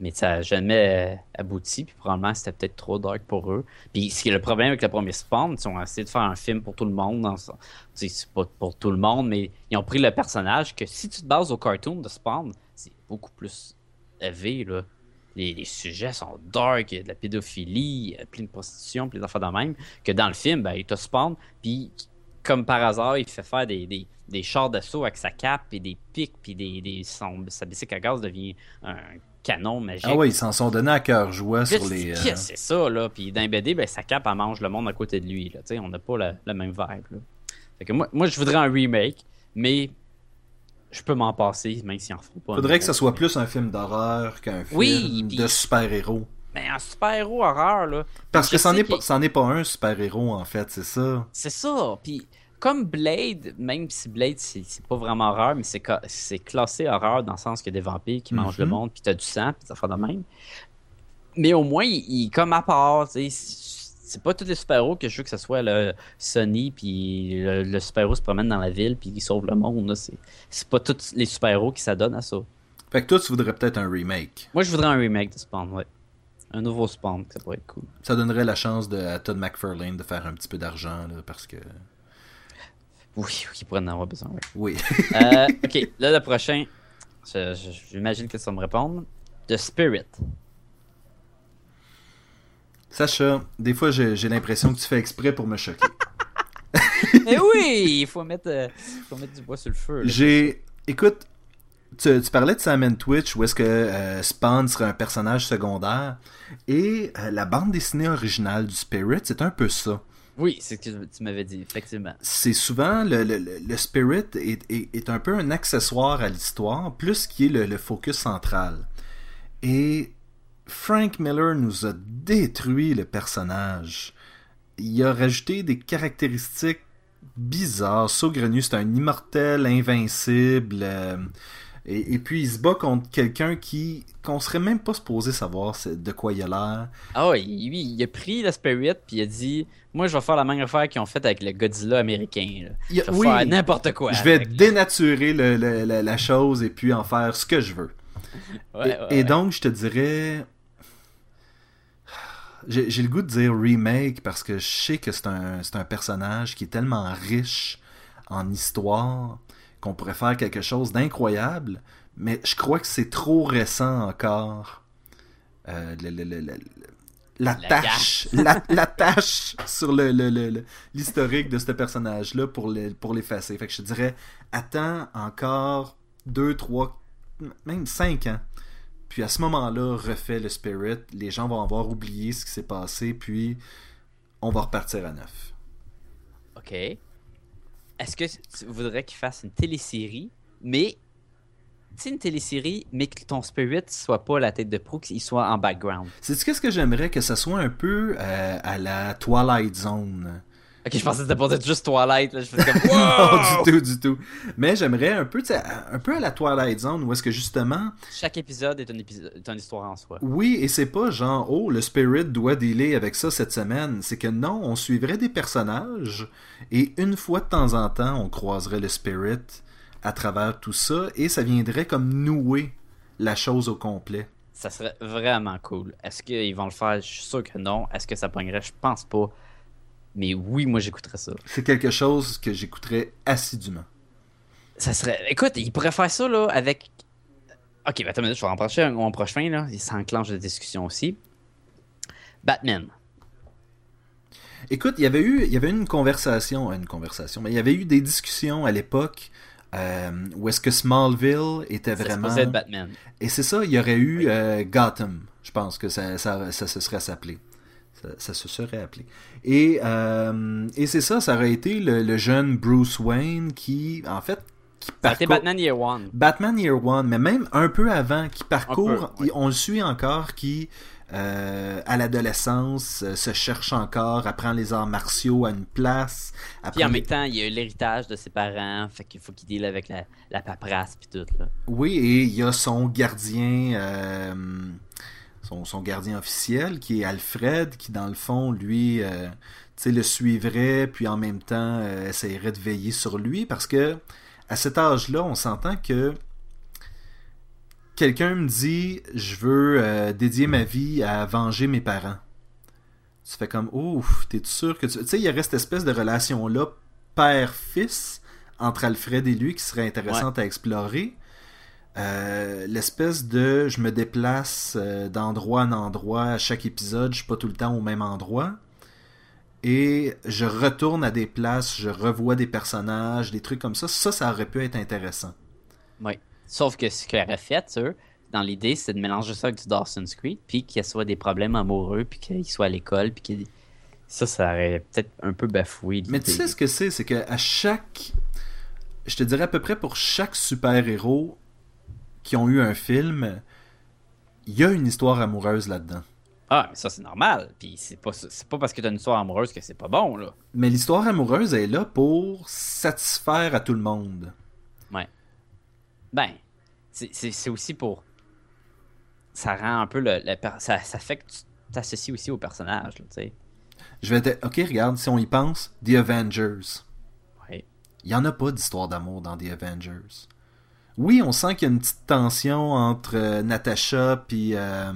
[SPEAKER 1] Mais ça n'a jamais euh, abouti, puis probablement c'était peut-être trop dark pour eux. Puis ce qui est le problème avec le premier Spawn, ils ont essayé de faire un film pour tout le monde. dans C'est pas pour tout le monde, mais ils ont pris le personnage que si tu te bases au cartoon de Spawn, c'est beaucoup plus élevé. Là. Les, sujets sont dark, il y a de la pédophilie, plein de prostitution, plein d'affaires de même. Que dans le film, ben, il te Spawn, puis comme par hasard, il fait faire des, des, des chars d'assaut avec sa cape, et des pics, puis des, des, son, sa bicycle à gaz devient un canon magique.
[SPEAKER 2] Ah ouais, ils s'en sont donnés à cœur joie sur les... euh,
[SPEAKER 1] c'est ça, là? Puis les BD, ben, sa cape, elle mange le monde à côté de lui, là. On n'a pas la, la même vibe, là. Fait que moi, moi, je voudrais un remake, mais je peux m'en passer, même s'ils en feront pas.
[SPEAKER 2] Faudrait que ça soit plus un film d'horreur qu'un film
[SPEAKER 1] Oui,
[SPEAKER 2] de super-héros.
[SPEAKER 1] Mais un super-héros horreur, là.
[SPEAKER 2] Parce que c'en est, est pas un super-héros, en fait, c'est ça.
[SPEAKER 1] C'est ça. Puis comme Blade, même si Blade, c'est pas vraiment horreur, mais c'est classé horreur dans le sens qu'il y a des vampires qui mangent le
[SPEAKER 2] Mhm.
[SPEAKER 1] monde, puis t'as du sang, puis ça fait de même. Mais au moins, il, comme à part. C'est pas tous les super-héros que je veux que ce soit le Sony, puis le, le super-héros se promène dans la ville, puis il sauve le monde. C'est pas tous les super-héros qui s'adonnent à ça.
[SPEAKER 2] Fait que toi, tu voudrais peut-être un remake.
[SPEAKER 1] Moi, je voudrais un remake de Spawn, ouais. Un nouveau spawn, ça pourrait être cool.
[SPEAKER 2] Ça donnerait la chance de, à Todd McFarlane de faire un petit peu d'argent, parce que...
[SPEAKER 1] Oui, oui, il pourrait en avoir besoin, oui.
[SPEAKER 2] Oui.
[SPEAKER 1] Euh, ok, là, le prochain, j'imagine que ça va me répondre. The Spirit.
[SPEAKER 2] Sacha, des fois, j'ai l'impression que tu fais exprès pour me choquer.
[SPEAKER 1] Eh oui, il faut mettre, euh, faut mettre du bois sur le feu.
[SPEAKER 2] J'ai... Écoute, tu, tu parlais de Sam Twitch, où est-ce que euh, Spawn serait un personnage secondaire, et euh, la bande dessinée originale du Spirit, c'est un peu ça.
[SPEAKER 1] Oui, c'est ce que tu m'avais dit, effectivement.
[SPEAKER 2] c'est souvent le, le- le- spirit est, est- est un peu un accessoire à l'histoire, plus qu'il est le, le focus central. Et Frank Miller nous a détruit le personnage. Il a rajouté des caractéristiques bizarres, saugrenues. C'est un immortel, invincible. euh, et, et puis il se bat contre quelqu'un qui qu'on serait même pas supposé savoir de quoi il a l'air.
[SPEAKER 1] Ah oui, il a pris le Spirit, puis il a dit Moi, je vais faire la même affaire qu'ils ont fait avec le Godzilla américain. là. Je vais
[SPEAKER 2] oui,
[SPEAKER 1] faire n'importe quoi.
[SPEAKER 2] je vais
[SPEAKER 1] avec.
[SPEAKER 2] dénaturer le- le- la- la chose et puis en faire ce que je veux.
[SPEAKER 1] Ouais,
[SPEAKER 2] et,
[SPEAKER 1] ouais,
[SPEAKER 2] et
[SPEAKER 1] ouais.
[SPEAKER 2] donc, je te dirais. J'ai j'ai le goût de dire remake parce que je sais que c'est un, c'est un personnage qui est tellement riche en histoire qu'on pourrait faire quelque chose d'incroyable, mais je crois que c'est trop récent encore. Euh, le- le- le- le- le- la,
[SPEAKER 1] La
[SPEAKER 2] tâche, la, la tâche sur l'historique de ce personnage-là pour, le- pour l'effacer. Fait que je dirais, attends encore 2, 3, même 5 ans. Puis à ce moment-là, refais le Spirit. Les gens vont avoir oublié ce qui s'est passé, puis on va repartir à neuf.
[SPEAKER 1] Ok. Est-ce que tu voudrais qu'il fasse une télésérie, mais. Sais, une télésérie, mais que ton Spirit soit pas la tête de proue, qu'il soit en background.
[SPEAKER 2] C'est qu'est-ce que j'aimerais que ça soit un peu euh, à la Twilight Zone?
[SPEAKER 1] Ok, je pensais que c'était pour être juste Twilight. Là. Je faisais comme.
[SPEAKER 2] non, du tout, du tout. Mais j'aimerais un peu, un peu à la Twilight Zone où est-ce que justement,
[SPEAKER 1] Chaque épisode est, un épisode, est une histoire en soi.
[SPEAKER 2] oui, et c'est pas genre, oh, le Spirit doit dealer avec ça cette semaine. C'est que non, on suivrait des personnages et une fois de temps en temps, on croiserait le Spirit à travers tout ça et ça viendrait comme nouer la chose au complet.
[SPEAKER 1] Ça serait vraiment cool. Est-ce qu'ils vont le faire? Je suis sûr que non. Est-ce que ça pognerait? Je pense pas. Mais oui, moi j'écouterais ça.
[SPEAKER 2] C'est quelque chose que j'écouterais assidûment.
[SPEAKER 1] Ça serait. Écoute, ils pourraient faire ça là avec. Ok, ben, attends je vais en prochain, mon prochain là. Il s'enclenche de discussion aussi. Batman.
[SPEAKER 2] Écoute, il y avait eu, il y avait une conversation, une conversation, mais il y avait eu des discussions à l'époque euh, où est-ce que Smallville était
[SPEAKER 1] Ça
[SPEAKER 2] vraiment.
[SPEAKER 1] être Batman.
[SPEAKER 2] Et c'est ça, il y aurait eu euh, Gotham, je pense que ça, ça, ça se serait s'appelé. Ça, ça se serait appelé. Et, euh, et c'est ça, ça aurait été le, le jeune Bruce Wayne qui, en fait, qui parcourt-
[SPEAKER 1] Batman Year One.
[SPEAKER 2] Batman Year One, mais même un peu avant, qui parcourt, on le suit encore, qui euh, à l'adolescence euh, se cherche encore, apprend les arts martiaux à une place.
[SPEAKER 1] Puis en même temps, il y a eu l'héritage de ses parents. Fait qu'il faut qu'il deal avec la, la paperasse puis tout là.
[SPEAKER 2] Oui, et il y a son gardien, euh, son, son gardien officiel, qui est Alfred, qui dans le fond, lui, euh, tu sais, le suivrait, puis en même temps, euh, essayerait de veiller sur lui, parce que à cet âge-là, on s'entend que quelqu'un me dit, je veux euh, dédier ma vie à venger mes parents. Tu fais comme, ouf, t'es sûr que tu... Tu sais, il y aurait cette espèce de relation-là, père-fils, entre Alfred et lui, qui serait intéressante à explorer. Euh, l'espèce de je me déplace euh, d'endroit en endroit à chaque épisode, je suis pas tout le temps au même endroit. Et je retourne à des places, je revois des personnages, des trucs comme ça. Ça, ça aurait pu être intéressant.
[SPEAKER 1] Oui. Sauf que ce qu'ils auraient fait, eux, dans l'idée, c'est de mélanger ça avec du Dawson's Creek, puis qu'il y soit des problèmes amoureux, puis qu'il soit à l'école, puis qu'il ça, ça aurait peut-être un peu bafoué.
[SPEAKER 2] Mais tu sais ce que c'est, c'est que à chaque, je te dirais à peu près pour chaque super-héros qui ont eu un film, il y a une histoire amoureuse là-dedans.
[SPEAKER 1] Ah, mais ça, c'est normal. Puis c'est pas, c'est pas parce que t'as une histoire amoureuse que c'est pas bon, là.
[SPEAKER 2] Mais l'histoire amoureuse est là pour satisfaire à tout le monde.
[SPEAKER 1] Ouais. Ben, c'est- c'est c'est aussi pour. Ça rend un peu le. ça, ça fait que tu t'associes aussi au personnage, tu sais.
[SPEAKER 2] Je vais te... Ok, regarde, si on y pense, The Avengers.
[SPEAKER 1] Ouais.
[SPEAKER 2] Il n'y en a pas d'histoire d'amour dans The Avengers. Oui, on sent qu'il y a une petite tension entre euh, Natasha puis euh,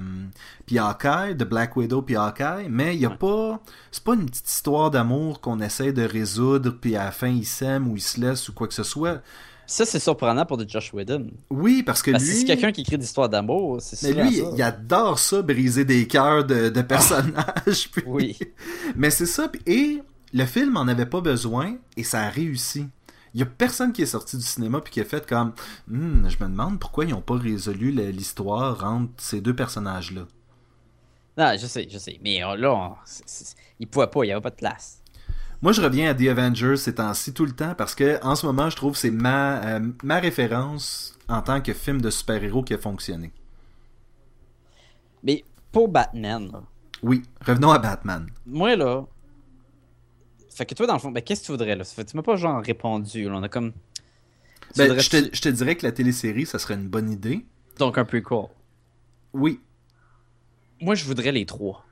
[SPEAKER 2] puis Hawkeye, de Black Widow puis Hawkeye, mais il y a pas c'est pas une petite histoire d'amour qu'on essaie de résoudre puis à la fin ils s'aiment ou ils se laissent ou quoi que ce soit.
[SPEAKER 1] Ça, c'est surprenant pour de Josh Whedon.
[SPEAKER 2] Oui, parce que
[SPEAKER 1] Parce
[SPEAKER 2] lui...
[SPEAKER 1] que c'est quelqu'un qui écrit d'histoires d'amour, c'est
[SPEAKER 2] Mais
[SPEAKER 1] souvent
[SPEAKER 2] lui,
[SPEAKER 1] ça.
[SPEAKER 2] il adore ça, briser des cœurs de, de personnages. puis-
[SPEAKER 1] Oui.
[SPEAKER 2] Mais c'est ça. Et le film en avait pas besoin et ça a réussi. Il y a personne qui est sorti du cinéma puis qui a fait comme Hmm, je me demande pourquoi ils n'ont pas résolu l'histoire entre ces deux personnages-là.
[SPEAKER 1] Non, je sais, je sais. Mais euh, là, on- il pouvait pas, il n'y avait pas de place.
[SPEAKER 2] Moi, je reviens à The Avengers ces temps-ci tout le temps parce que en ce moment, je trouve que c'est ma, euh, ma référence en tant que film de super-héros qui a fonctionné.
[SPEAKER 1] Mais pour Batman, là,
[SPEAKER 2] Oui, revenons à Batman.
[SPEAKER 1] moi là. Fait que toi, dans le fond, ben, qu'est-ce que tu voudrais là? Fait que tu m'as pas genre répondu. là. On a comme.
[SPEAKER 2] Ben,
[SPEAKER 1] voudrais-
[SPEAKER 2] je, te, je te dirais que la télésérie, ça serait une bonne idée.
[SPEAKER 1] Donc un prequel.
[SPEAKER 2] Oui.
[SPEAKER 1] Moi, je voudrais les trois.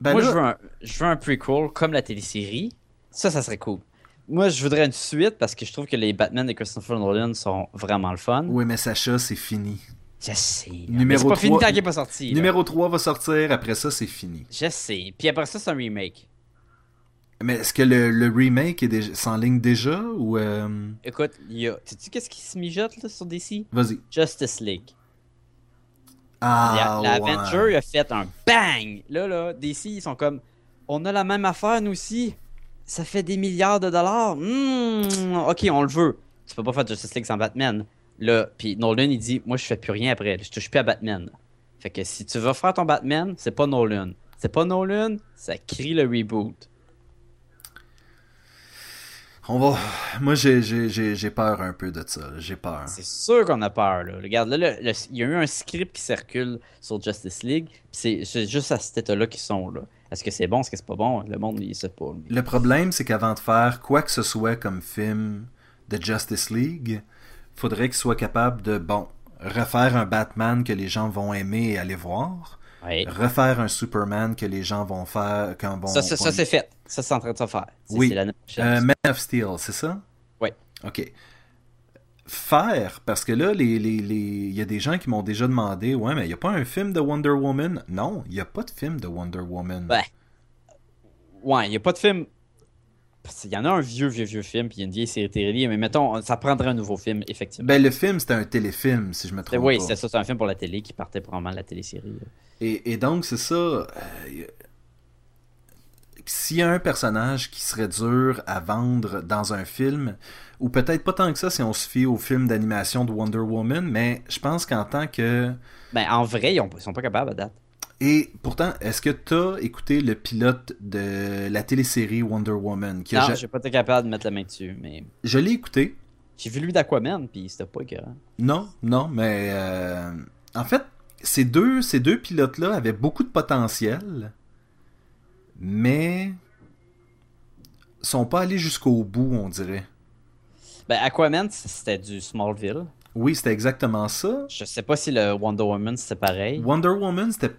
[SPEAKER 2] Ben
[SPEAKER 1] Moi,
[SPEAKER 2] là-
[SPEAKER 1] je, veux un, je veux un prequel comme la télésérie. Ça, ça serait cool. Moi, je voudrais une suite parce que je trouve que les Batman de Christopher Nolan sont vraiment le fun.
[SPEAKER 2] Oui, mais Sacha, c'est fini.
[SPEAKER 1] Je sais.
[SPEAKER 2] Numéro
[SPEAKER 1] mais c'est pas fini
[SPEAKER 2] 3
[SPEAKER 1] tant qu'il est pas sorti. là.
[SPEAKER 2] Numéro 3 va sortir, après ça, c'est fini.
[SPEAKER 1] Je sais. Puis après ça, c'est un remake.
[SPEAKER 2] Mais est-ce que le, le remake est déjà, s'enligne déjà ou. euh,
[SPEAKER 1] Écoute, y a. Sais-tu qu'est-ce qui se mijote là, sur DC
[SPEAKER 2] Vas-y.
[SPEAKER 1] Justice League.
[SPEAKER 2] Ah,
[SPEAKER 1] la, la
[SPEAKER 2] ouais.
[SPEAKER 1] A fait un bang. Là, là, DC, ils sont comme. On a la même affaire, nous aussi. Ça fait des milliards de dollars. Hmm, ok, on le veut. Tu peux pas faire Justice League sans Batman. Là, puis Nolan, il dit Moi, je fais plus rien après. Je touche plus à Batman. Fait que si tu veux faire ton Batman, c'est pas Nolan. C'est pas Nolan, ça crie le reboot.
[SPEAKER 2] On va. Moi, j'ai, peur un peu de ça. J'ai peur.
[SPEAKER 1] C'est sûr qu'on a peur, là. Regarde, là, le- le- il y a eu un script qui circule sur Justice League. C'est juste à cet état-là qu'ils sont, là. Est-ce que c'est bon, est-ce que c'est pas bon? Le monde, il sait pas.
[SPEAKER 2] Le problème, c'est qu'avant de faire quoi que ce soit comme film de Justice League, faudrait qu'il soit capable de, bon, refaire un Batman que les gens vont aimer et aller voir,
[SPEAKER 1] Ouais.
[SPEAKER 2] refaire un Superman que les gens vont faire quand vont.
[SPEAKER 1] Ça, ça, ça, c'est fait. Ça, c'est en train de se faire.
[SPEAKER 2] Oui.
[SPEAKER 1] prochaine.
[SPEAKER 2] Euh, Man of Steel, c'est ça?
[SPEAKER 1] Ouais.
[SPEAKER 2] OK. Faire, parce que là, les, les, les... il y a des gens qui m'ont déjà demandé Ouais, mais il n'y a pas un film de Wonder Woman? Non, il n'y a pas de film de Wonder Woman.
[SPEAKER 1] Ben, Ouais, il n'y a pas de film. Qu'il y en a un vieux, vieux, vieux film, puis il y a une vieille série télé, mais mettons, ça prendrait un nouveau film, effectivement.
[SPEAKER 2] Ben, le film, c'était un téléfilm, si je me trompe
[SPEAKER 1] oui, c'est ça, c'est un film pour la télé qui partait probablement de la télésérie.
[SPEAKER 2] Et, et donc, c'est ça. euh, S'il y a un personnage qui serait dur à vendre dans un film, ou peut-être pas tant que ça si on se fie au film d'animation de Wonder Woman, mais je pense qu'en tant que.
[SPEAKER 1] Ben, en vrai, ils, ont- ils sont pas capables à date.
[SPEAKER 2] Et pourtant, est-ce que t'as écouté le pilote de la télésérie Wonder Woman qui
[SPEAKER 1] Non, j'ai pas été capable de mettre la main dessus, mais
[SPEAKER 2] Je l'ai écouté.
[SPEAKER 1] j'ai vu lui d'Aquaman, puis c'était pas écœurant.
[SPEAKER 2] Non, non, mais euh, en fait, ces deux, ces deux pilotes-là avaient beaucoup de potentiel, mais sont pas allés jusqu'au bout, on dirait.
[SPEAKER 1] Ben, Aquaman, c'était du Smallville.
[SPEAKER 2] Oui, c'était exactement ça.
[SPEAKER 1] Je sais pas si le Wonder Woman, c'était pareil.
[SPEAKER 2] Wonder Woman, c'était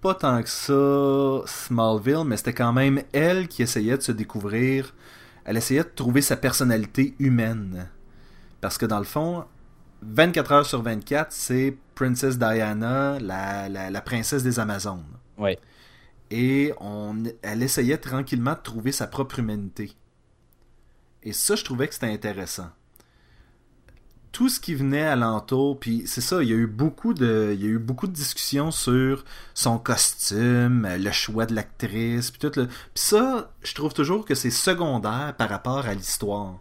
[SPEAKER 2] pas tant que ça Smallville, mais c'était quand même elle qui essayait de se découvrir. Elle essayait de trouver sa personnalité humaine. Parce que dans le fond, 24 heures sur 24, c'est Princess Diana, la, la, la princesse des Amazones.
[SPEAKER 1] Ouais.
[SPEAKER 2] Et on, elle essayait tranquillement de trouver sa propre humanité. Et ça, je trouvais que c'était intéressant. Tout ce qui venait alentour, puis c'est ça, il y a eu beaucoup de, il y a eu beaucoup de discussions sur son costume, le choix de l'actrice, puis tout le, puis ça, je trouve toujours que c'est secondaire par rapport à l'histoire.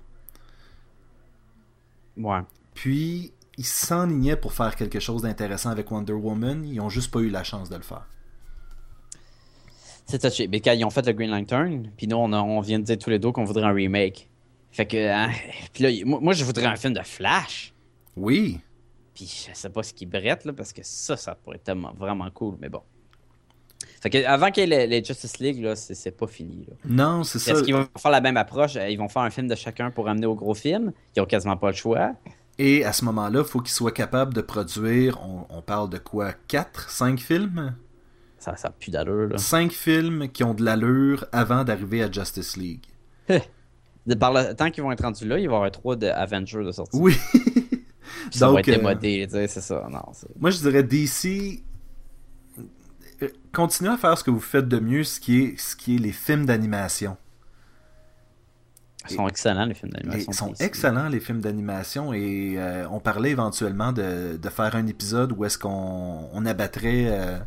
[SPEAKER 1] Ouais.
[SPEAKER 2] Puis ils s'enlignaient pour faire quelque chose d'intéressant avec Wonder Woman, ils ont juste pas eu la chance de le faire.
[SPEAKER 1] C'est touché. Mais quand ils ont fait le Green Lantern, puis nous, on, a- on vient de dire tous les deux qu'on voudrait un remake. Fait que, hein, puis là, moi, moi, je voudrais un film de Flash.
[SPEAKER 2] Oui,
[SPEAKER 1] Puis je sais pas ce qui brette, là, parce que ça, ça pourrait être tellement- vraiment cool, mais bon. Fait que avant qu'il y ait les, les Justice League, là, c'est pas fini. Là.
[SPEAKER 2] non, c'est ça.
[SPEAKER 1] Est-ce qu'ils vont faire la même approche? Ils vont faire un film de chacun pour amener au gros film? Ils ont quasiment pas le choix.
[SPEAKER 2] Et à ce moment-là, il faut qu'ils soient capables de produire, on, on parle de quoi 4, 5 films?
[SPEAKER 1] Ça ça a plus d'allure.
[SPEAKER 2] 5 films qui ont de l'allure avant d'arriver à Justice League.
[SPEAKER 1] Eh. De, par le temps qu'ils vont être rendus là, il va y avoir trois de Avengers de sortie.
[SPEAKER 2] Oui.
[SPEAKER 1] Ça va être démodé, tu sais, c'est ça. Non,
[SPEAKER 2] Moi, je dirais DC. euh, Continuez à faire ce que vous faites de mieux, ce qui est, ce qui est les films d'animation.
[SPEAKER 1] Ils sont excellents, les films d'animation.
[SPEAKER 2] Ils sont excellents, les films d'animation, et euh, on parlait éventuellement de, de faire un épisode où est-ce qu'on on abattrait euh,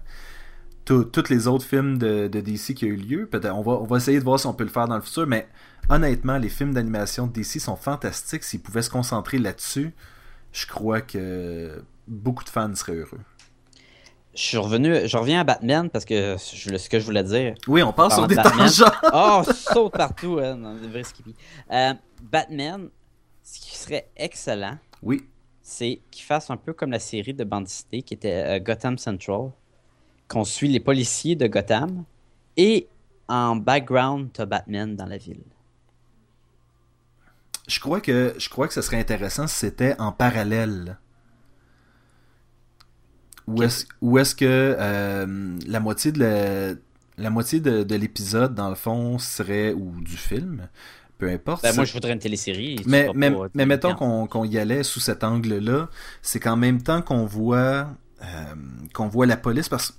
[SPEAKER 2] tous les autres films de, de DC qui a eu lieu. Peut-être on va, on va essayer de voir si on peut le faire dans le futur, mais honnêtement, les films d'animation de DC sont fantastiques. S'ils pouvaient se concentrer là-dessus, je crois que beaucoup de fans seraient heureux.
[SPEAKER 1] Je suis revenu, je reviens à Batman parce que je, ce que je voulais dire.
[SPEAKER 2] Oui, on part sur des
[SPEAKER 1] de Batman.
[SPEAKER 2] tangents.
[SPEAKER 1] Oh, on saute partout, hein, dans vrais skippy. Euh, Batman, ce qui serait excellent,
[SPEAKER 2] Oui,
[SPEAKER 1] c'est qu'il fasse un peu comme la série de bandicité qui était euh, Gotham Central, qu'on suit les policiers de Gotham et en background, t'as Batman dans la ville.
[SPEAKER 2] je crois que je crois que ce serait intéressant si c'était en parallèle. Ou est-ce que euh, la moitié de la, la moitié de, de l'épisode dans le fond serait ou du film, peu importe.
[SPEAKER 1] Ben, moi, je voudrais une télésérie.
[SPEAKER 2] mais mais,
[SPEAKER 1] pas
[SPEAKER 2] mais
[SPEAKER 1] des
[SPEAKER 2] mettons qu'on y allait sous cet angle-là, c'est qu'en même temps qu'on voit euh, qu'on voit la police parce que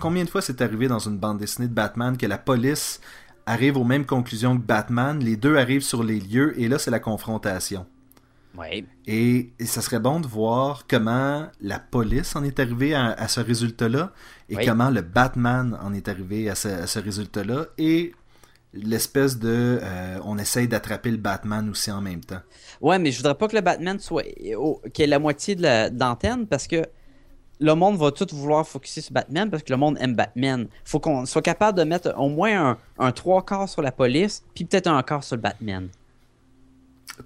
[SPEAKER 2] combien de fois c'est arrivé dans une bande dessinée de Batman que la police arrive aux mêmes conclusions que Batman, les deux arrivent sur les lieux et là c'est la confrontation.
[SPEAKER 1] Ouais.
[SPEAKER 2] Et, et ça serait bon de voir comment la police en est arrivée à, à ce résultat-là et comment le Batman en est arrivé à ce, à ce résultat-là et l'espèce de euh, on essaye d'attraper le Batman aussi en même temps.
[SPEAKER 1] Ouais, mais je voudrais pas que le Batman soit qu'il ait la moitié de la- d'antenne parce que le monde va tout vouloir focuser sur Batman parce que le monde aime Batman. Faut qu'on soit capable de mettre au moins un, un trois quarts sur la police, puis peut-être un quart sur le Batman.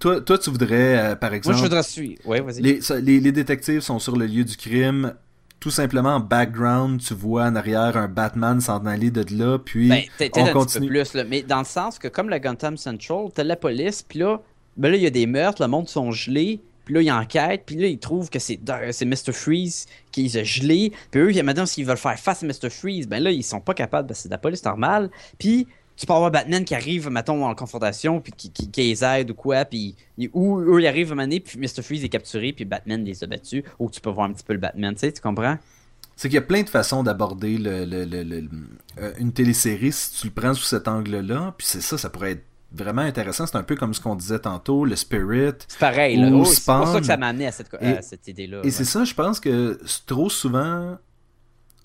[SPEAKER 2] Toi, toi tu voudrais, euh, par
[SPEAKER 1] Moi,
[SPEAKER 2] exemple,
[SPEAKER 1] je voudrais suivre. Ouais, vas-y.
[SPEAKER 2] les, ça- les, les détectives sont sur le lieu du crime. Tout simplement en background, tu vois en arrière un Batman s'en aller de là, puis
[SPEAKER 1] Ben,
[SPEAKER 2] on
[SPEAKER 1] un petit peu
[SPEAKER 2] continue.
[SPEAKER 1] plus, là, mais dans le sens que comme le Gotham Central, t'as la police, puis là, ben là, il y a des meurtres, le monde sont gelés, puis là, ils enquêtent, puis là, ils trouvent que c'est Mr. Freeze qui les a gelés, puis eux, maintenant, s'ils veulent faire face à Mr. Freeze, ben là, ils sont pas capables, parce que c'est de la police normale, puis tu peux avoir Batman qui arrive, mettons, en confrontation, puis qui, qui, les aide ou quoi, puis ou eux, ils arrivent à maner, puis Mr. Freeze est capturé, puis Batman les a battus, ou tu peux voir un petit peu le Batman, tu sais, tu comprends?
[SPEAKER 2] C'est qu'il y a plein de façons d'aborder le, le- le- le- euh, une télésérie si tu le prends sous cet angle-là. Puis c'est ça, ça pourrait être vraiment intéressant. C'est un peu comme ce qu'on disait tantôt, le spirit.
[SPEAKER 1] C'est pareil, là. Oh, c'est pour ça que ça m'a amené à cette, idée-là.
[SPEAKER 2] Et
[SPEAKER 1] ouais.
[SPEAKER 2] c'est ça, je pense que trop souvent,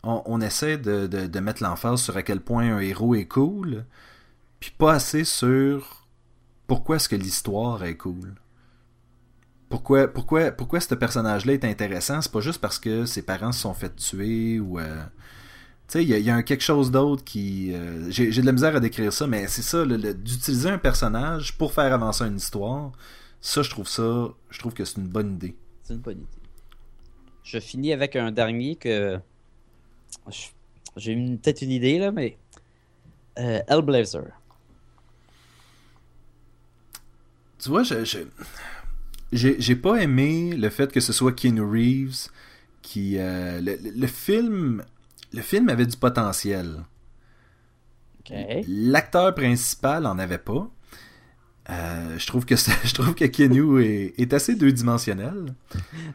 [SPEAKER 2] on, on essaie de, de- de mettre l'emphase sur à quel point un héros est cool, puis pas assez sur pourquoi est-ce que l'histoire est cool. Pourquoi, pourquoi, pourquoi ce personnage-là est intéressant, c'est pas juste parce que ses parents se sont fait tuer ou... euh, tu sais, il y, a- y quelque chose d'autre qui... euh, J'ai de la misère à décrire ça, mais c'est ça, d'utiliser un personnage pour faire avancer une histoire, ça, je trouve ça... Je trouve que c'est une bonne idée.
[SPEAKER 1] C'est une bonne idée. Je finis avec un dernier que. J'ai peut-être une idée, là, mais. Euh, Hellblazer.
[SPEAKER 2] Tu vois, je, j'ai, j'ai pas aimé le fait que ce soit Keanu Reeves qui. euh, le, le- le film. Le film avait du potentiel. L'acteur principal en avait pas. Euh, je trouve que je trouve que Keanu est, est assez deux-dimensionnel.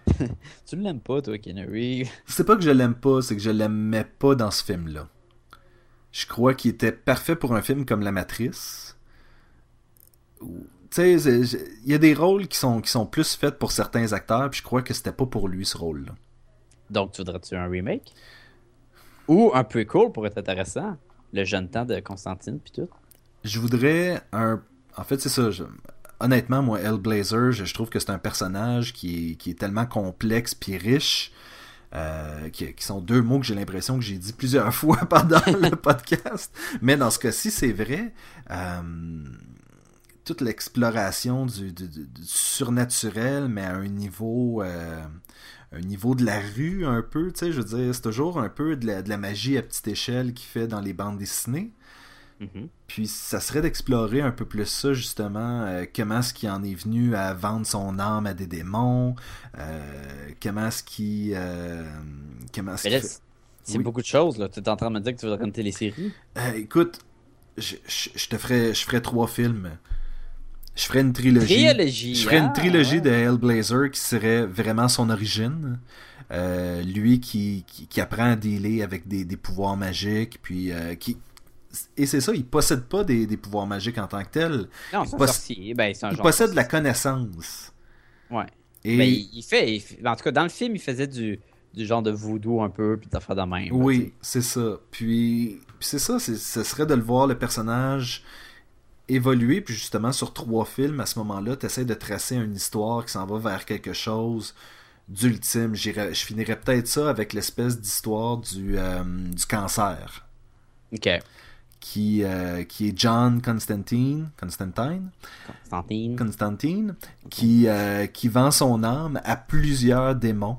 [SPEAKER 1] Tu ne l'aimes pas, toi, Keanu.
[SPEAKER 2] C'est pas que je l'aime pas, c'est que je l'aimais pas dans ce film-là. Je crois qu'il était parfait pour un film comme La Matrice. Tu sais, il y a des rôles qui sont, qui sont plus faits pour certains acteurs, puis je crois que c'était pas pour lui ce rôle-là.
[SPEAKER 1] Donc, tu voudrais-tu un remake? Ou un prequel pour être intéressant Le jeune temps de Constantine, puis tout.
[SPEAKER 2] Je voudrais un. En fait, c'est ça. je- Honnêtement, moi, Hellblazer, je, je trouve que c'est un personnage qui est, qui est tellement complexe puis riche. euh, qui, qui sont deux mots que j'ai l'impression que j'ai dit plusieurs fois pendant le podcast. Mais dans ce cas-ci, c'est vrai. euh, toute l'exploration du, du- du- du surnaturel, mais à un niveau. euh, un niveau de la rue un peu, tu sais, je veux dire, c'est toujours un peu de la, de la magie à petite échelle qu'il fait dans les bandes dessinées.
[SPEAKER 1] Mhm.
[SPEAKER 2] Puis ça serait d'explorer un peu plus ça, justement, euh, comment est-ce qu'il en est venu à vendre son âme à des démons, euh, comment est-ce qu'il... euh, comment est-ce
[SPEAKER 1] Mais là,
[SPEAKER 2] qu'il fait-
[SPEAKER 1] c'est
[SPEAKER 2] Oui.
[SPEAKER 1] beaucoup de choses, là. Tu es en train de me dire que tu voudrais une télésérie?
[SPEAKER 2] Euh, écoute, je, je- je te ferais, je ferais trois films. Je ferais une trilogie.
[SPEAKER 1] Trilogie,
[SPEAKER 2] Je ferais une
[SPEAKER 1] ah,
[SPEAKER 2] trilogie
[SPEAKER 1] ouais.
[SPEAKER 2] de Hellblazer qui serait vraiment son origine. Euh, lui qui, qui, qui apprend à dealer avec des, des pouvoirs magiques, puis euh, qui... Et c'est ça, il possède pas des, des pouvoirs magiques en tant que tel.
[SPEAKER 1] Non, c'est un
[SPEAKER 2] poss-.
[SPEAKER 1] Ben,
[SPEAKER 2] Il possède de la connaissance.
[SPEAKER 1] Ouais.
[SPEAKER 2] Et
[SPEAKER 1] Ben, il, il fait, il fait- En tout cas, dans le film, il faisait du, du genre de voodoo un peu, puis d'affaires de même.
[SPEAKER 2] oui, c'est ça. Puis, puis c'est ça, ce serait de le voir le personnage évoluer, puis justement sur trois films, à ce moment-là, tu essaies de tracer une histoire qui s'en va vers quelque chose d'ultime. Je finirais peut-être ça avec l'espèce d'histoire du, euh, du cancer.
[SPEAKER 1] Ok.
[SPEAKER 2] qui, euh, qui est John Constantine, Constantine,
[SPEAKER 1] Constantine.
[SPEAKER 2] Constantine qui, euh, qui vend son âme à plusieurs démons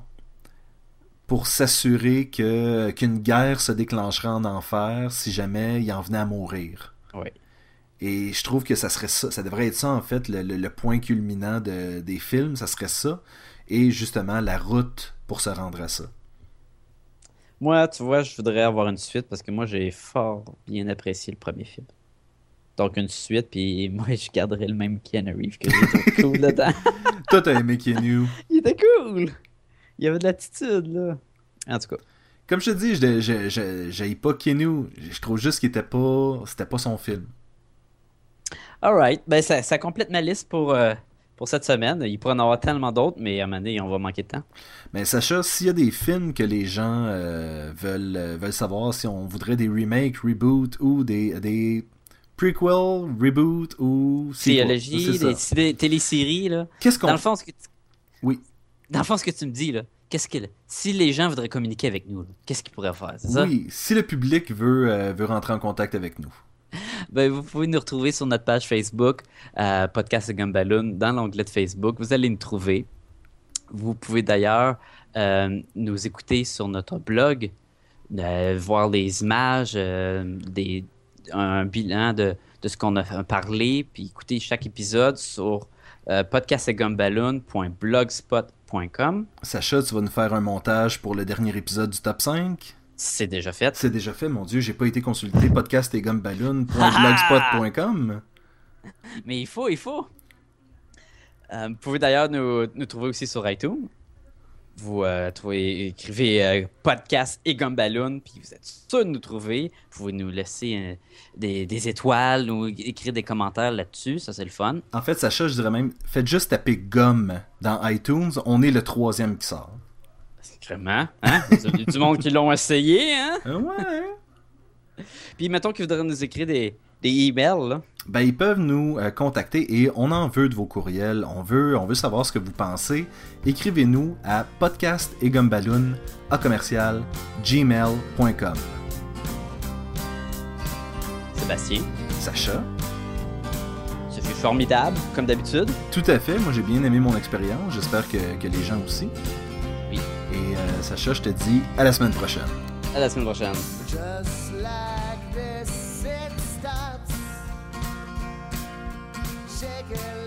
[SPEAKER 2] pour s'assurer que qu'une guerre se déclencherait en enfer si jamais il en venait à mourir.
[SPEAKER 1] Ouais.
[SPEAKER 2] Et je trouve que ça serait ça, ça devrait être ça en fait, le, le- le point culminant de- des films, ça serait ça, et justement la route pour se rendre à ça.
[SPEAKER 1] Moi, tu vois, je voudrais avoir une suite parce que moi, j'ai fort bien apprécié le premier film. Donc, une suite, puis moi, je garderais le même Keanu Reeves que j'ai cool dedans.
[SPEAKER 2] Toi, t'as aimé Keanu.
[SPEAKER 1] Il était cool! Il avait de l'attitude, là. En tout cas.
[SPEAKER 2] Comme je te dis, je, j'haïs pas Keanu. Je trouve juste qu'il était pas, c'était pas son film.
[SPEAKER 1] Alright. Ben, ça, ça complète ma liste pour, euh, pour cette semaine. Il pourrait en avoir tellement d'autres, mais à un moment donné, on va manquer de temps.
[SPEAKER 2] Mais Sacha, s'il y a des films que les gens euh, veulent, euh, veulent savoir, si on voudrait des remakes, reboots ou des, des prequels, reboots ou
[SPEAKER 1] Théologie, des, des téléséries, là.
[SPEAKER 2] Qu'est-ce qu'on
[SPEAKER 1] Dans le fond, ce que tu...
[SPEAKER 2] Oui.
[SPEAKER 1] Dans le fond, ce que tu me dis, là, qu'est-ce que... Si les gens voudraient communiquer avec nous, qu'est-ce qu'ils pourraient faire, c'est ça?
[SPEAKER 2] Oui, si le public veut, euh, veut rentrer en contact avec nous.
[SPEAKER 1] Ben, vous pouvez nous retrouver sur notre page Facebook, euh, Podcast et Gumballoon, dans l'onglet de Facebook. Vous allez nous trouver. Vous pouvez d'ailleurs euh, nous écouter sur notre blog, euh, voir les images, euh, des, un bilan de, de ce qu'on a parlé, puis écouter chaque épisode sur podcastetgumballoon.blogspot.com.
[SPEAKER 2] Sacha, tu vas nous faire un montage pour le dernier épisode du top 5.
[SPEAKER 1] C'est déjà fait.
[SPEAKER 2] C'est déjà fait, mon Dieu, j'ai pas été consulté. Podcast et gumballoon.blogspot.com.
[SPEAKER 1] Mais il faut, il faut. Euh, vous pouvez d'ailleurs nous, nous trouver aussi sur iTunes. Vous euh, trouvez, écrivez euh, podcast et Gumballoon, puis vous êtes sûr de nous trouver. Vous pouvez nous laisser des, des étoiles ou écrire des commentaires là-dessus, ça c'est le fun.
[SPEAKER 2] En fait, Sacha, je dirais même, faites juste taper gomme dans iTunes. On est le troisième qui sort.
[SPEAKER 1] Vraiment, hein? Il y a du monde qui l'ont essayé, hein?
[SPEAKER 2] Ah ouais.
[SPEAKER 1] Puis mettons qu'ils voudraient nous écrire des, des emails, là.
[SPEAKER 2] Ben, ils peuvent nous euh, contacter et on en veut de vos courriels. On veut, on veut savoir ce que vous pensez. Écrivez-nous à podcast et gumballoon à commercial gmail.com.
[SPEAKER 1] Sébastien,
[SPEAKER 2] Sacha,
[SPEAKER 1] ce fut formidable, comme d'habitude.
[SPEAKER 2] tout à fait. Moi, j'ai bien aimé mon expérience. J'espère que, que les gens aussi. Et euh, Sacha, je te dis à la semaine prochaine.
[SPEAKER 1] À la semaine prochaine.
[SPEAKER 3] Just like this, it stops. Shake it like